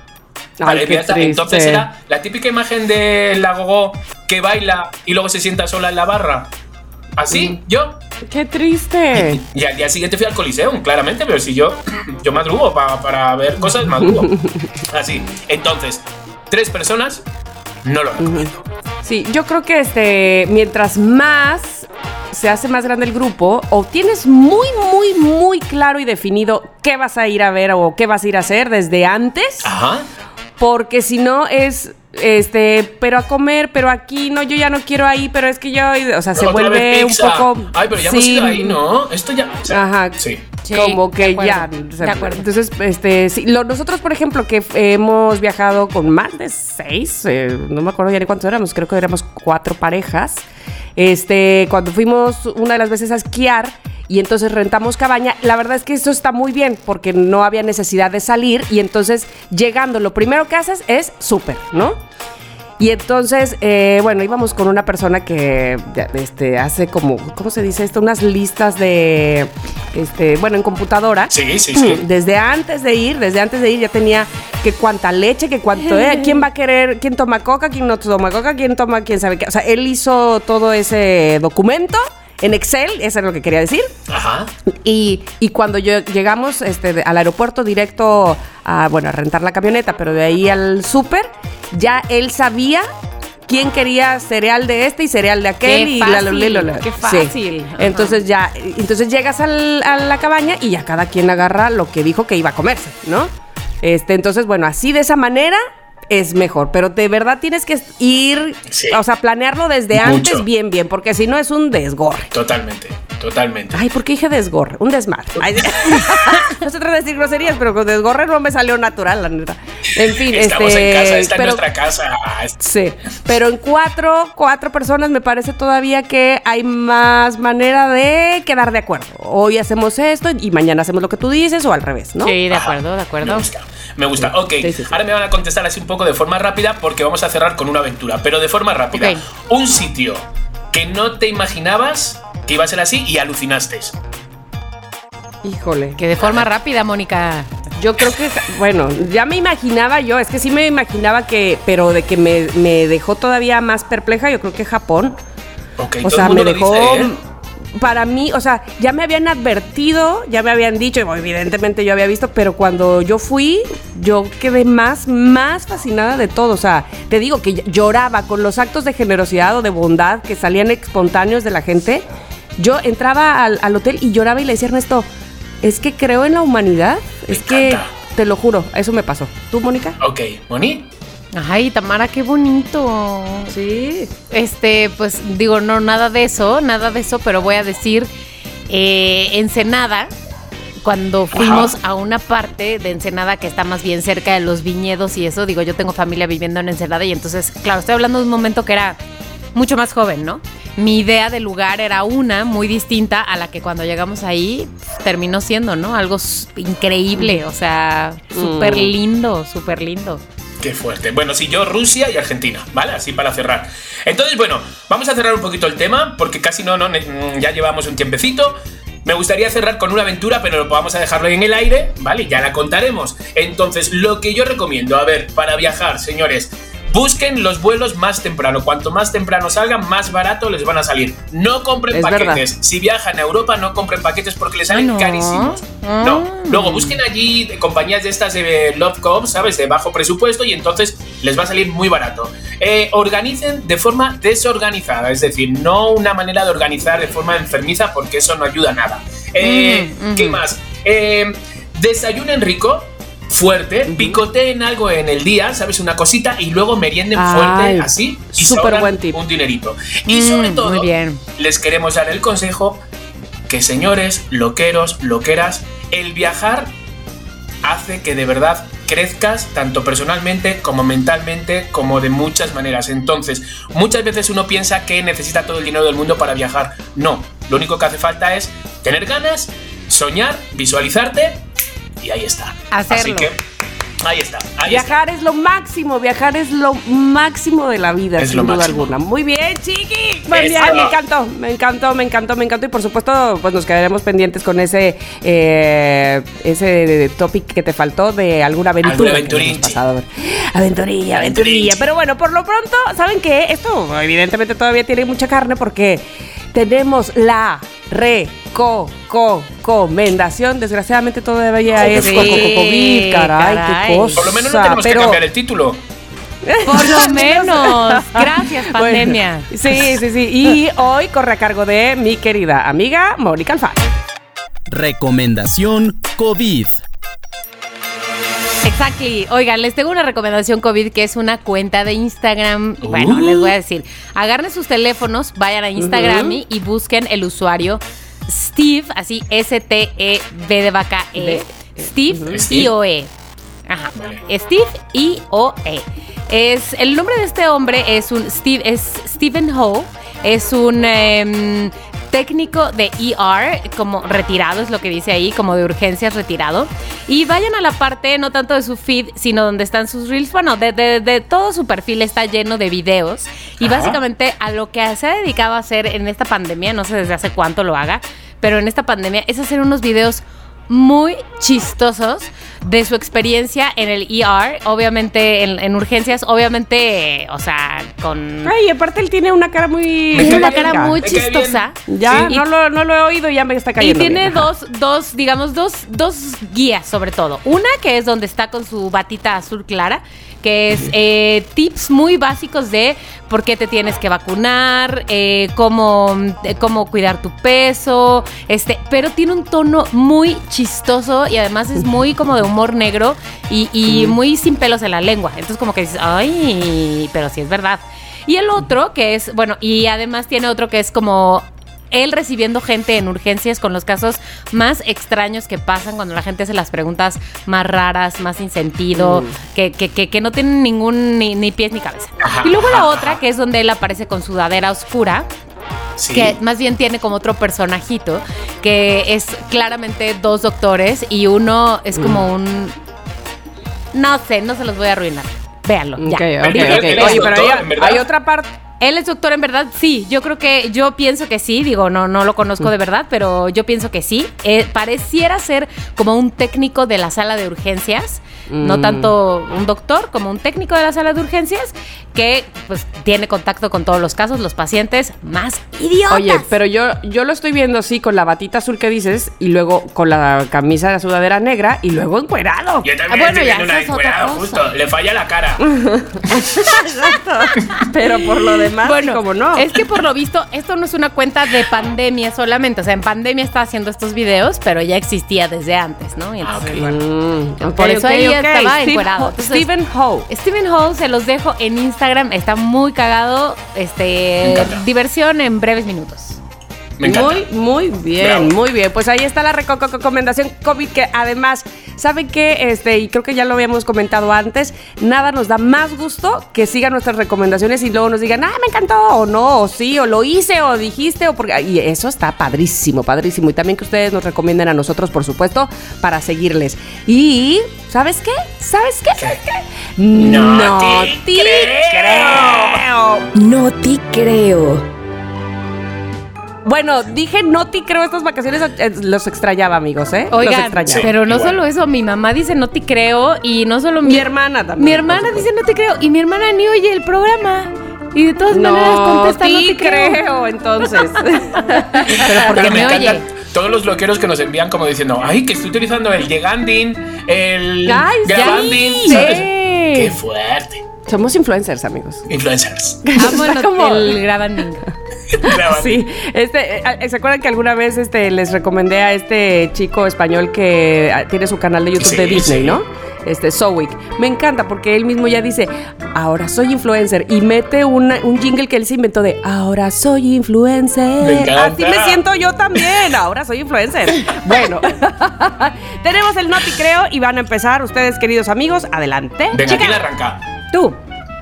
Vale, Ay, triste. Entonces era la típica imagen de la gogo que baila y luego se sienta sola en la barra. Así, yo, Qué triste. Y al día siguiente fui al Coliseum, claramente, pero si yo, yo madrugo pa- para ver cosas, madrugo. Así. Entonces, tres personas, no lo recomiendo. Sí, yo creo que este, mientras más se hace más grande el grupo, o tienes muy, muy, muy claro y definido qué vas a ir a ver o qué vas a ir a hacer desde antes, Ajá. porque si no es, este, pero a comer, pero aquí, no, yo ya no quiero ahí, pero es que yo, o sea, se vuelve un poco... Ay, pero ya hemos sí, ido ahí, ¿no? Esto ya. o sea, Ajá. Sí. Sí, como que acuerdo, ya. o sea, de acuerdo. Entonces, este, sí, lo- nosotros, por ejemplo, que hemos viajado con más de seis, eh, no me acuerdo ya ni cuántos éramos, creo que éramos cuatro parejas. Este, cuando fuimos una de las veces a esquiar y entonces rentamos cabaña, la verdad es que eso está muy bien porque no había necesidad de salir y entonces llegando, lo primero que haces es súper, ¿no? Y entonces, eh, bueno, íbamos con una persona que este, hace como, ¿cómo se dice esto? Unas listas de, este, bueno, en computadora. Sí, sí, sí. Desde antes de ir, desde antes de ir ya tenía que cuánta leche, que cuánto, eh, quién va a querer, quién toma coca, quién no toma coca, quién toma, quién sabe qué. O sea, él hizo todo ese documento en Excel, eso es lo que quería decir. Ajá. Y, y cuando yo llegamos este, al aeropuerto directo a, bueno, a rentar la camioneta, pero de ahí al súper, ya él sabía quién quería cereal de este y cereal de aquel Qué y fácil, la, la, la, la, la. qué fácil. Entonces ya, entonces llegas al- a la cabaña y ya cada quien agarra lo que dijo que iba a comerse, ¿no? Este, entonces, bueno, así de esa manera es mejor, pero de verdad tienes que ir, Sí. o sea, planearlo desde Mucho. antes bien, bien, porque si no es un desgorre. Totalmente. Totalmente. Ay, ¿por qué dije desgorre? Un desmadre. No se trata de decir groserías, pero con desgorre no me salió natural, la neta. En fin, Estamos este. en casa, esta es pero- nuestra casa. Sí, pero en cuatro, cuatro personas me parece todavía que hay más manera de quedar de acuerdo. Hoy hacemos esto y mañana hacemos lo que tú dices o al revés, ¿no? Sí, de Ajá. acuerdo, de Me acuerdo. gusta, me gusta. Ok, Sí, sí, sí. ahora me van a contestar así un poco de forma rápida porque vamos a cerrar con una aventura, pero de forma rápida. Ok. Un sitio que no te imaginabas que iba a ser así y alucinaste. Híjole. Que de forma rápida, Mónica. Yo creo que, bueno, ya me imaginaba yo, es que sí me imaginaba que, pero de que me, me dejó todavía más perpleja, yo creo que Japón. Ok, O todo sea, el mundo me lo dejó. dice, ¿eh? Para mí, o sea, ya me habían advertido, ya me habían dicho, y evidentemente yo había visto, pero cuando yo fui, yo quedé más, más fascinada de todo. O sea, te digo que lloraba con los actos de generosidad o de bondad que salían espontáneos de la gente. Yo entraba al, al hotel y lloraba y le decía a Ernesto, es que creo en la humanidad. Me es que, te lo juro, eso me pasó. ¿Tú, Mónica? Ok, Moni. Ay, Tamara, qué bonito. Sí. Este, pues digo, no, nada de eso, nada de eso, pero voy a decir, eh, Ensenada, cuando fuimos a una parte de Ensenada que está más bien cerca de los viñedos y eso, digo, yo tengo familia viviendo en Ensenada y entonces, claro, estoy hablando de un momento que era mucho más joven, ¿no? Mi idea de lugar era una muy distinta a la que cuando llegamos ahí pues, terminó siendo, ¿no? Algo increíble, o sea, súper lindo, súper lindo. Qué fuerte. Bueno, sí, yo Rusia y Argentina, ¿vale? Así para cerrar. Entonces, bueno, vamos a cerrar un poquito el tema porque casi no, no, ne- ya llevamos un tiempecito. Me gustaría cerrar con una aventura, pero vamos a dejarlo en el aire, ¿vale? Ya la contaremos. Entonces, lo que yo recomiendo, a ver, para viajar, señores, busquen los vuelos más temprano. Cuanto más temprano salgan, más barato les van a salir. No compren Es paquetes. Si viajan a Europa, no compren paquetes porque les salen ¿no? carísimos. Ah. No. Luego busquen allí compañías de estas de Lovecom, ¿sabes? De bajo presupuesto y entonces les va a salir muy barato. Eh, organicen de forma desorganizada, es decir, no una manera de organizar de forma enfermiza porque eso no ayuda a nada. Eh, Mm, ¿Qué más? Eh, desayunen rico. Fuerte, picoteen algo en el día, ¿sabes? Una cosita y luego merienden Ay, fuerte, así. Y ahorran buen tip. Un dinerito. Y Mm, sobre todo, muy bien. les queremos dar el consejo que señores, loqueros, loqueras, el viajar hace que de verdad crezcas tanto personalmente como mentalmente como de muchas maneras. Entonces, muchas veces uno piensa que necesita todo el dinero del mundo para viajar. No, lo único que hace falta es tener ganas, soñar, visualizarte y ahí está. Así Hacerlo. que ahí está. Ahí está. Viajar es lo máximo, viajar es lo máximo de la vida, Es sin lo duda máximo. alguna. Muy bien, chiqui. Muy bien, me encantó, me encantó, me encantó, me encantó. Y por supuesto, pues nos quedaremos pendientes con ese eh, ese topic que te faltó de alguna aventura. Alguna aventurilla. Aventurilla, aventurilla. Pero bueno, por lo pronto, ¿saben qué? Esto evidentemente todavía tiene mucha carne porque tenemos la recomendación. Desgraciadamente todavía es Sí, co- co- co- COVID, caray, caray. qué cosa. Por lo menos no tenemos pero- que cambiar el título. Por lo menos. Gracias, Bueno, pandemia. sí, sí, sí. Y hoy corre a cargo de mi querida amiga Mónica Alfaro. Recomendación COVID. Exactly. Oigan, les tengo una recomendación COVID que es una cuenta de Instagram. Bueno, Uh. les voy a decir. Agarren sus teléfonos, vayan a Instagram y- y busquen el usuario Steve, así S-T-E-B de vaca E. Steve Steve. I-O-E. Ajá. Steve I-O-E. Es, el nombre de este hombre es un Steve, es Stephen Ho. Es un em, técnico de ER, como retirado, es lo que dice ahí, como de urgencias retirado. Y vayan a la parte, no tanto de su feed, sino donde están sus reels. Bueno, de, de- de todo su perfil está lleno de videos. Y Ajá. básicamente a lo que se ha dedicado a hacer en esta pandemia, no sé desde hace cuánto lo haga, pero en esta pandemia es hacer unos videos muy chistosos de su experiencia en el ER, obviamente en, en urgencias, obviamente, eh, o sea, con Ay, aparte él tiene una cara muy. Tiene una cara muy me chistosa. Ya, Sí. no, lo, no lo he oído y ya me está Y cayendo. tiene bien. Ajá. dos, dos, digamos, dos, dos guías sobre todo. Una que es donde está con su batita azul clara, que es eh, tips muy básicos de por qué te tienes que vacunar, eh, cómo, eh, cómo cuidar tu peso, este, pero tiene un tono muy chistoso y además es muy como de humor negro y, y muy sin pelos en la lengua. Entonces como que dices, ay, pero sí es verdad. Y el otro que es, bueno, y además tiene otro que es como él recibiendo gente en urgencias con los casos más extraños que pasan cuando la gente hace las preguntas más raras, más sin sentido, que, que, que, que no tienen ningún ni, ni pies ni cabeza. Ajá, y luego la ajá, otra, que es donde él aparece con sudadera oscura, Sí. que más bien tiene como otro personajito, que es claramente dos doctores y uno es como un... No sé, no se los voy a arruinar. Véanlo, ya. Ok, ok, Pero ok. él es Oye, pero hay otra parte. Él es doctor en verdad, sí. Yo creo que, yo pienso que sí. Digo, no, no lo conozco de verdad, pero yo pienso que sí. Eh, pareciera ser como un técnico de la sala de urgencias. No Mm. tanto un doctor como un técnico de la sala de urgencias que pues tiene contacto con todos los casos, los pacientes más idiotas. Oye, pero yo, yo lo estoy viendo así con la batita azul que dices y luego con la camisa de la sudadera negra y luego encuerado. Yo también Ah, bueno, estoy ya, una es cosa. justo. Le falla la cara. Pero por lo demás, Bueno, como no. es que por lo visto, esto no es una cuenta de pandemia solamente. O sea, en pandemia está haciendo estos videos, pero ya existía desde antes, ¿no? Y Ah, entonces, bueno, Mm, por eso ahí ok. estaba Steve encuerado. Ho- Entonces, Stephen Ho. Steven Hall se los dejo en Instagram, está muy cagado. Este diversión en breves minutos. Me encanta. Muy, muy bien, Bravo. muy bien. Pues ahí está la reco- recomendación COVID que además, ¿saben qué? Este, y creo que ya lo habíamos comentado antes, nada nos da más gusto que sigan nuestras recomendaciones y luego nos digan, ah, me encantó, o no, o sí, o lo hice, o dijiste, o porque... Y eso está padrísimo, padrísimo. Y también que ustedes nos recomienden a nosotros, por supuesto, para seguirles. Y, ¿sabes qué? ¿Sabes qué? ¿Sabes qué? No te te creo. No te creo. Bueno, dije no te creo estas vacaciones, eh, los extrañaba, amigos, ¿eh? los Oigan, extrañaba. pero no igual. solo eso, mi mamá dice no te creo y no solo mi, Mi hermana también. Mi hermana dice no te creo y mi hermana ni oye el programa. Y de todas maneras No, contesta no te creo. creo, entonces. Pero porque Pero me, me oye. todos los bloqueros que nos envían como diciendo, ay, que estoy utilizando el Llegandin, el Ay, sí. ¿sabes? Qué fuerte. Somos influencers, amigos. Influencers. Amo el grabanding. Sí, este, eh, ¿se acuerdan que alguna vez este, les recomendé a este chico español que ah, tiene su canal de YouTube Sí, de Disney, sí. ¿no? Este, Sowick. Me encanta porque él mismo ya dice, ahora soy influencer. Y mete una- un jingle que él se inventó de, ahora soy influencer. Me encanta. Así me siento yo también, ahora soy influencer. Bueno, tenemos el Noti Creo y van a empezar ustedes, queridos amigos. Adelante. Venga, ¿quién arranca? Tú.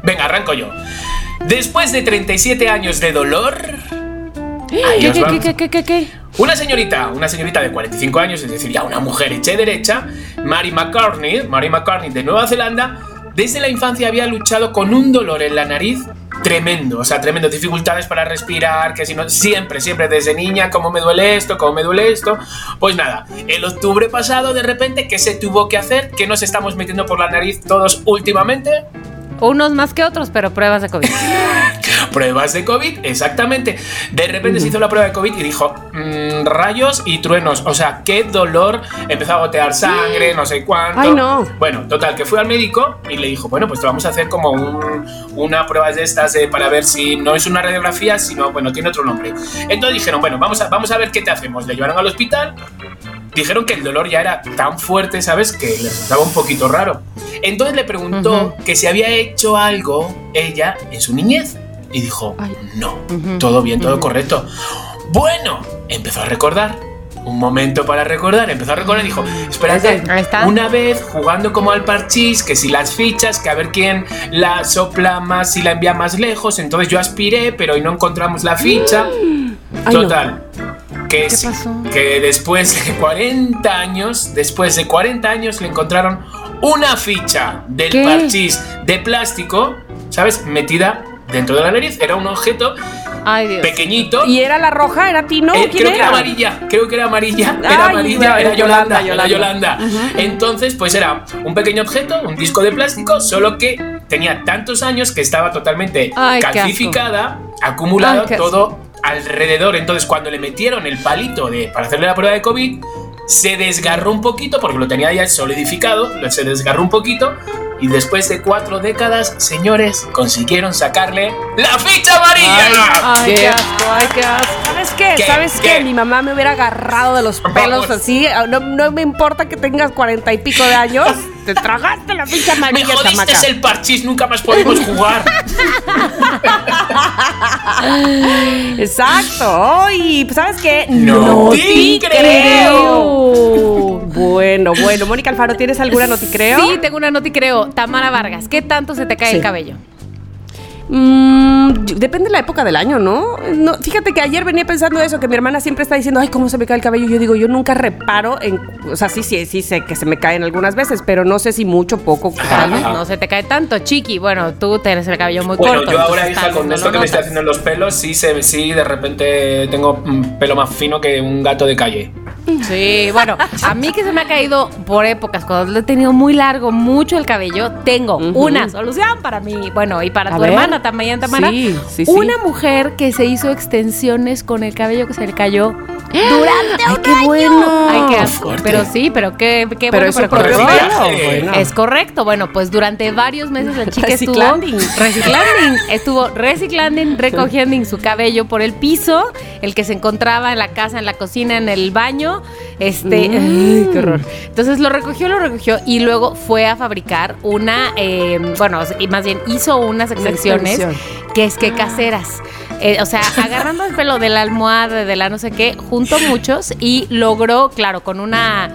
Venga, arranco yo. Después de 37 años de dolor. ¿Qué, qué, qué, qué, qué? Una señorita, una señorita de 45 años, es decir, ya una mujer hecha y derecha, Mary McCartney, Mary McCartney de Nueva Zelanda, desde la infancia había luchado con un dolor en la nariz tremendo, o sea, tremendo, dificultades para respirar, que si no, siempre, siempre desde niña, cómo me duele esto, cómo me duele esto. Pues nada, el octubre pasado, de repente, ¿qué se tuvo que hacer? ¿Qué nos estamos metiendo por la nariz todos últimamente? Unos más que otros, pero pruebas de COVID. Pruebas de COVID, exactamente. De repente se hizo la prueba de COVID y dijo, "Mm, rayos y truenos. O sea, qué dolor. Empezó a gotear sangre, no sé cuánto. Ay, no. Bueno, total, que fue al médico y le dijo, bueno, pues te vamos a hacer como un- una prueba de estas eh, para ver si no es una radiografía, sino, bueno, tiene otro nombre. Entonces dijeron, bueno, vamos a, vamos a ver qué te hacemos. Le llevaron al hospital dijeron que el dolor ya era tan fuerte, ¿sabes? Que le resultaba un poquito raro. Entonces le preguntó que si había hecho algo ella en su niñez. Y dijo, no, todo bien, todo correcto. Bueno, empezó a recordar. Un momento para recordar, empezó a recordar y dijo, espérate, una vez jugando como al parchís, que si las fichas, que a ver quién la sopla más, si la envía más lejos, entonces yo aspiré, pero hoy no encontramos la ficha. Ay, no. Que, sí, pasó? que después de 40 años, después de 40 años le encontraron una ficha del ¿Qué? parchís de plástico, ¿sabes? Metida dentro de la nariz. Era un objeto Ay, Dios. pequeñito. ¿Y era la roja? ¿Era Tino? Eh, ¿Quién creo que era era? amarilla, creo que era amarilla, Ay, era amarilla, era era Yolanda, Yolanda, era Yolanda. Entonces, pues era un pequeño objeto, un disco de plástico, solo que tenía tantos años que estaba totalmente Ay, qué calcificada, acumulado qué todo alrededor. Entonces, cuando le metieron el palito de, para hacerle la prueba de COVID, se desgarró un poquito, porque lo tenía ya solidificado, lo- se desgarró un poquito. Y después de cuatro décadas, señores, consiguieron sacarle la ficha amarilla. Ay, Qué qué asco, ay, qué asco. ¿Sabes qué? ¿Qué? ¿Sabes qué? ¿Qué? Mi mamá me hubiera agarrado de los pelos Vamos. así. No, no me importa que tengas cuarenta y pico de años. Te tragaste la ficha Me amarilla, jodiste chamaca. el parchís, nunca más podemos jugar. Exacto. Ay, pues, ¿sabes qué? No te creo. Bueno, bueno. Mónica Alfaro, ¿tienes alguna no te creo? Sí, tengo una noti creo. Tamara Vargas, ¿qué tanto se te cae Sí. el cabello? Mm, depende de la época del año, ¿no? ¿no? Fíjate que ayer venía pensando eso, que mi hermana siempre está diciendo, ay, cómo se me cae el cabello. Yo digo, yo nunca reparo en. O sea, sí, sí, sí sé que se me caen algunas veces, pero no sé si mucho, poco. Ajá. Tal vez no se te cae tanto, chiqui. Bueno, tú tienes el cabello muy Bueno, corto. yo ahora, hija, con esto que me estoy notas. haciendo en los pelos, sí, se, sí, de repente tengo un pelo más fino que un gato de calle. Sí, bueno, a mí que se me ha caído por épocas, cuando lo he tenido muy largo, mucho el cabello, tengo una solución para mí, bueno, y para A tu ver. hermana también, Tamara. Sí, sí, sí. Una mujer que se hizo extensiones con el cabello que se le cayó durante ¡Ay, un qué año. bueno! Ay, qué asco. Pero sí, pero qué, qué Pero bueno. Eh, Bueno. Es correcto. Bueno, pues durante varios meses la chica estuvo reciclanding, estuvo reciclanding, recogiendo su cabello por el piso, el que se encontraba en la casa, en la cocina, en el baño. Este, ay, qué horror. Entonces lo recogió, lo recogió y luego fue a fabricar una, eh, bueno, más bien hizo unas extensiones que es que caseras. Eh, o sea, agarrando el pelo de la almohada, de la no sé qué, juntó muchos y logró, claro, con una,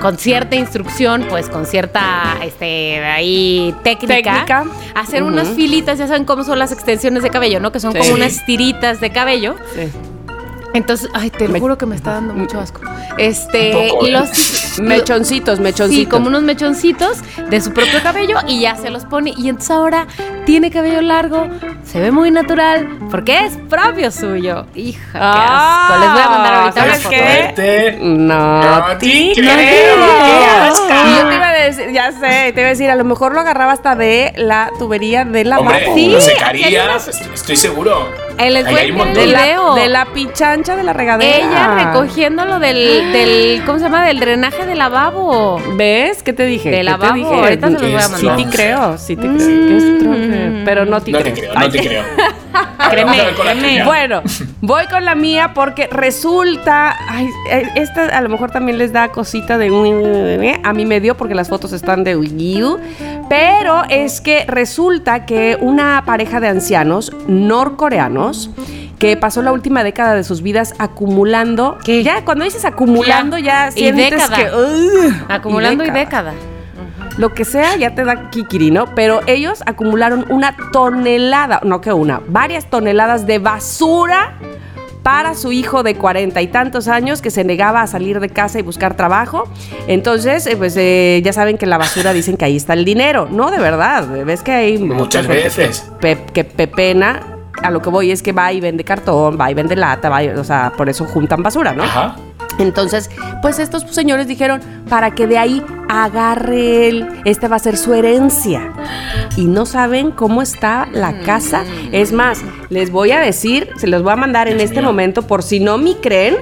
con cierta instrucción, pues con cierta, este, ahí técnica, Técnica. hacer unas filitas, ya saben cómo son las extensiones de cabello, ¿no? Que son Sí. como unas tiritas de cabello. Sí. Entonces, ay, te lo juro que me está dando mucho asco. Este, ¿eh? los Mechoncitos, mechoncitos. Sí, como unos mechoncitos de su propio cabello y ya se los pone. Y entonces ahora tiene cabello largo, se ve muy natural, porque es propio suyo. Hija, qué Ah, asco. Les voy a mandar ahorita una ¿sabes foto. qué? Fuerte. No, No te creo. Y yo te iba a decir, ya sé, te iba a decir, a lo mejor lo agarraba hasta de la tubería de la Hombre, Sí, estoy, estoy seguro. Eh, el de la, video. de la pichancha de la regadera. Ella recogiéndolo del, del, ¿cómo se llama? Del drenaje del lavabo. ¿Ves? ¿Qué te dije? De ¿Qué lavabo, te dije? ahorita se los voy a Sí mandar. te creo, sí te creo. Que troje, Pero no te No creo. te creo, no te creo. Ver, Créeme, créeme. Bueno, voy con la mía porque resulta, ay, eh, esta a lo mejor también les da cosita de un, a mí me dio porque las fotos están de Wii U, pero es que resulta que una pareja de ancianos norcoreanos que pasó la última década de sus vidas acumulando, ¿Qué? ya cuando dices acumulando ya, Y sientes década. que Acumulando y década. Lo que sea ya te da kikiri, ¿no? Pero ellos acumularon una tonelada, no que una, varias toneladas de basura para su hijo de cuarenta y tantos años que se negaba a salir de casa y buscar trabajo. Entonces, eh, pues eh, ya saben que en la basura dicen que ahí está el dinero. No, de verdad. Ves que hay mucha Muchas veces. Que pepena. A lo que voy es que va y vende cartón, va y vende lata, va y- o sea, por eso juntan basura, ¿no? Ajá. Entonces, pues estos señores dijeron, para que de ahí agarre él, esta va a ser su herencia. Y no saben cómo está la casa. Es más, les voy a decir, se los voy a mandar en este momento por si no me creen,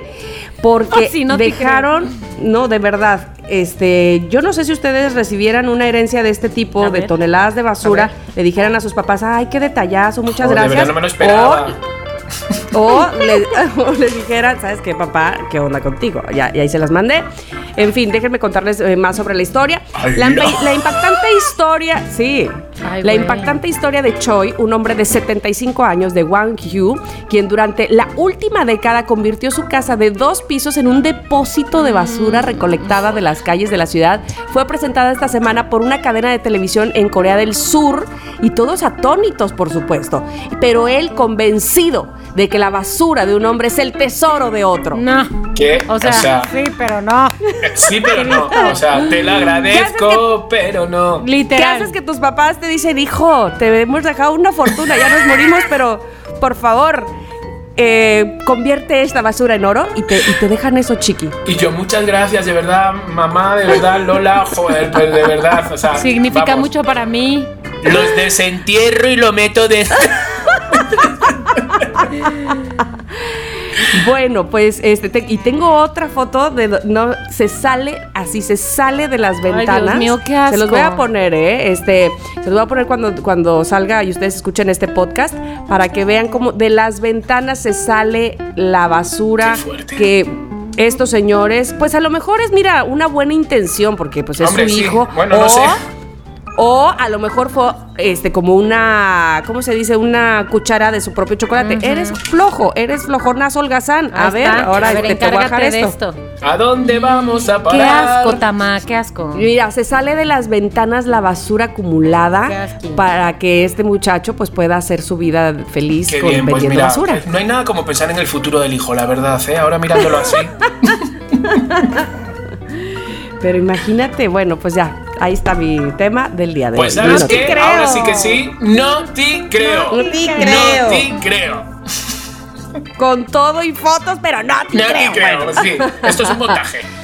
porque Oh, si no dejaron, no, de verdad, este, yo no sé si ustedes recibieran una herencia de este tipo, A de ver. toneladas de basura, le dijeran a sus papás, ay, qué detallazo, muchas Oh, de gracias. verdad no me lo esperaba. O le, o le dijeran, ¿sabes qué, papá? ¿Qué onda contigo? Ya, y ahí se las mandé. En fin, déjenme contarles eh, más sobre la historia. La, la impactante historia, sí, Ay, la impactante historia de Choi, un hombre de 75 años de Gwangju, quien durante la última década convirtió su casa de dos pisos en un depósito de basura recolectada de las calles de la ciudad, fue presentada esta semana por una cadena de televisión en Corea del Sur y todos atónitos, por supuesto. Pero él convencido de que la basura de un hombre es el tesoro de otro. No. ¿Qué? O sea, sí, pero no. sí, pero no. O sea, te lo agradezco, pero no. ¿Qué Literal. haces que tus papás te dicen, hijo, te hemos dejado una fortuna, ya nos morimos, pero por favor, eh, convierte esta basura en oro y te, y te dejan eso, chiqui? Y yo, muchas gracias, de verdad, mamá, de verdad, Lola, joder, pues de verdad, o sea. Significa vamos, mucho para mí. Los desentierro y lo meto de. Bueno, pues este te- y tengo otra foto de no se sale así se sale de las Dios ventanas. mío, qué Se los voy a asco. poner, eh, este se los voy a poner cuando cuando salga y ustedes escuchen este podcast para que vean cómo de las ventanas se sale la basura que estos señores, pues a lo mejor es mira una buena intención porque pues es Hombre, su sí. hijo Bueno, no o- sé. O a lo mejor fue este como una, ¿cómo se dice? Una cuchara de su propio chocolate. Eres flojo, eres flojonazo holgazán. A Ahí ver, está. ahora a ver, te voy a encárgate de esto. esto. ¿A dónde vamos a Qué parar? asco, Tama, qué asco. Mira, se sale de las ventanas la basura Qué acumulada para que este muchacho pues pueda hacer su vida feliz Qué con bien, pues vendiendo mira, basura. no hay nada como pensar en el futuro del hijo, la verdad, ¿eh? Ahora mirándolo así. Pero imagínate, bueno, pues ya, ahí está mi tema del día de Pues hoy. sabes No creo. ahora sí que sí, no te creo. No te creo. No te creo. Con todo y fotos, pero no te No creo. te creo, bueno. sí. Esto es un montaje.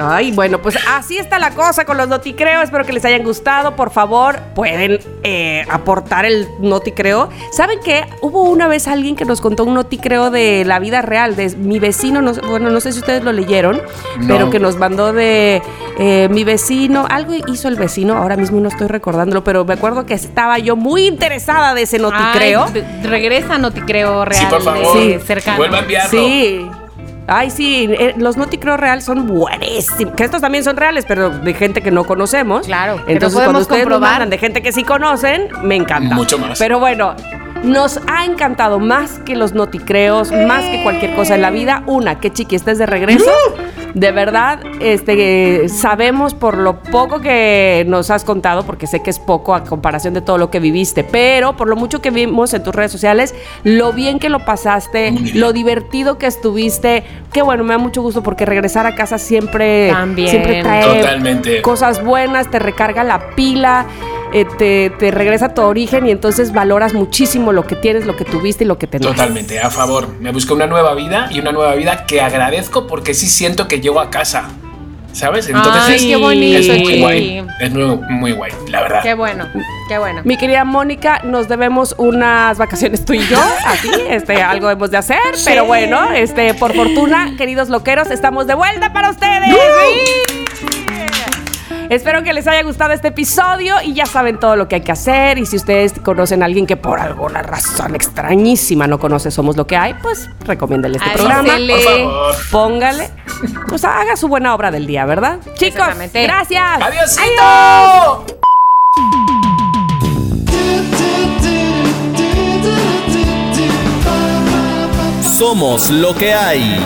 Ay, bueno, pues así está la cosa con los noticreo. Espero que les hayan gustado. Por favor, pueden eh, aportar el noticreo. ¿Saben qué? Hubo una vez alguien que nos contó un noticreo de la vida real, de mi vecino. No, sé- bueno, no sé si ustedes lo leyeron, No. pero que nos mandó de eh, mi vecino. Algo hizo el vecino, ahora mismo no estoy recordándolo, pero me acuerdo que estaba yo muy interesada de ese noticreo. Ay, regresa, no te creo real. Sí, por favor. de cercano. Vuelva a enviarlo. Sí. Ay, sí, eh, los noticreo real son buenísimos. Que estos también son reales, pero de gente que no conocemos. Claro, que no Entonces, podemos cuando ustedes comprobar. mandan de gente que sí conocen, me encanta. Mucho más. Pero bueno, nos ha encantado más que los noticreos, más que cualquier cosa en la vida. Una, que chiqui, estés de regreso. De verdad, este, sabemos por lo poco que nos has contado, porque sé que es poco a comparación de todo lo que viviste, pero por lo mucho que vimos en tus redes sociales, lo bien que lo pasaste, lo divertido que estuviste, qué bueno, me da mucho gusto porque regresar a casa siempre, También. siempre trae Totalmente. cosas buenas, te recarga la pila, eh, te, te regresa a tu origen y entonces valoras muchísimo lo que tienes, lo que tuviste y lo que tenés. Totalmente, a favor. Me busqué una nueva vida y una nueva vida que agradezco porque sí siento que llego a casa. ¿Sabes? Entonces Ay, es, qué bonito, es muy guay. Es muy, muy guay, la verdad. Qué bueno, qué bueno. Mi querida Mónica, nos debemos unas vacaciones tú y yo, así, este, algo hemos de hacer, pero bueno, este, por fortuna, queridos loqueros, estamos de vuelta para ustedes. ¡Sí! Espero que les haya gustado este episodio y ya saben todo lo que hay que hacer. Y si ustedes conocen a alguien que por alguna razón extrañísima no conoce Somos lo que hay, pues recomiéndale este programa. Avísele. Por favor. Póngale, pues haga su buena obra del día, ¿verdad? Chicos, gracias. ¡Adiósito! Somos lo que hay.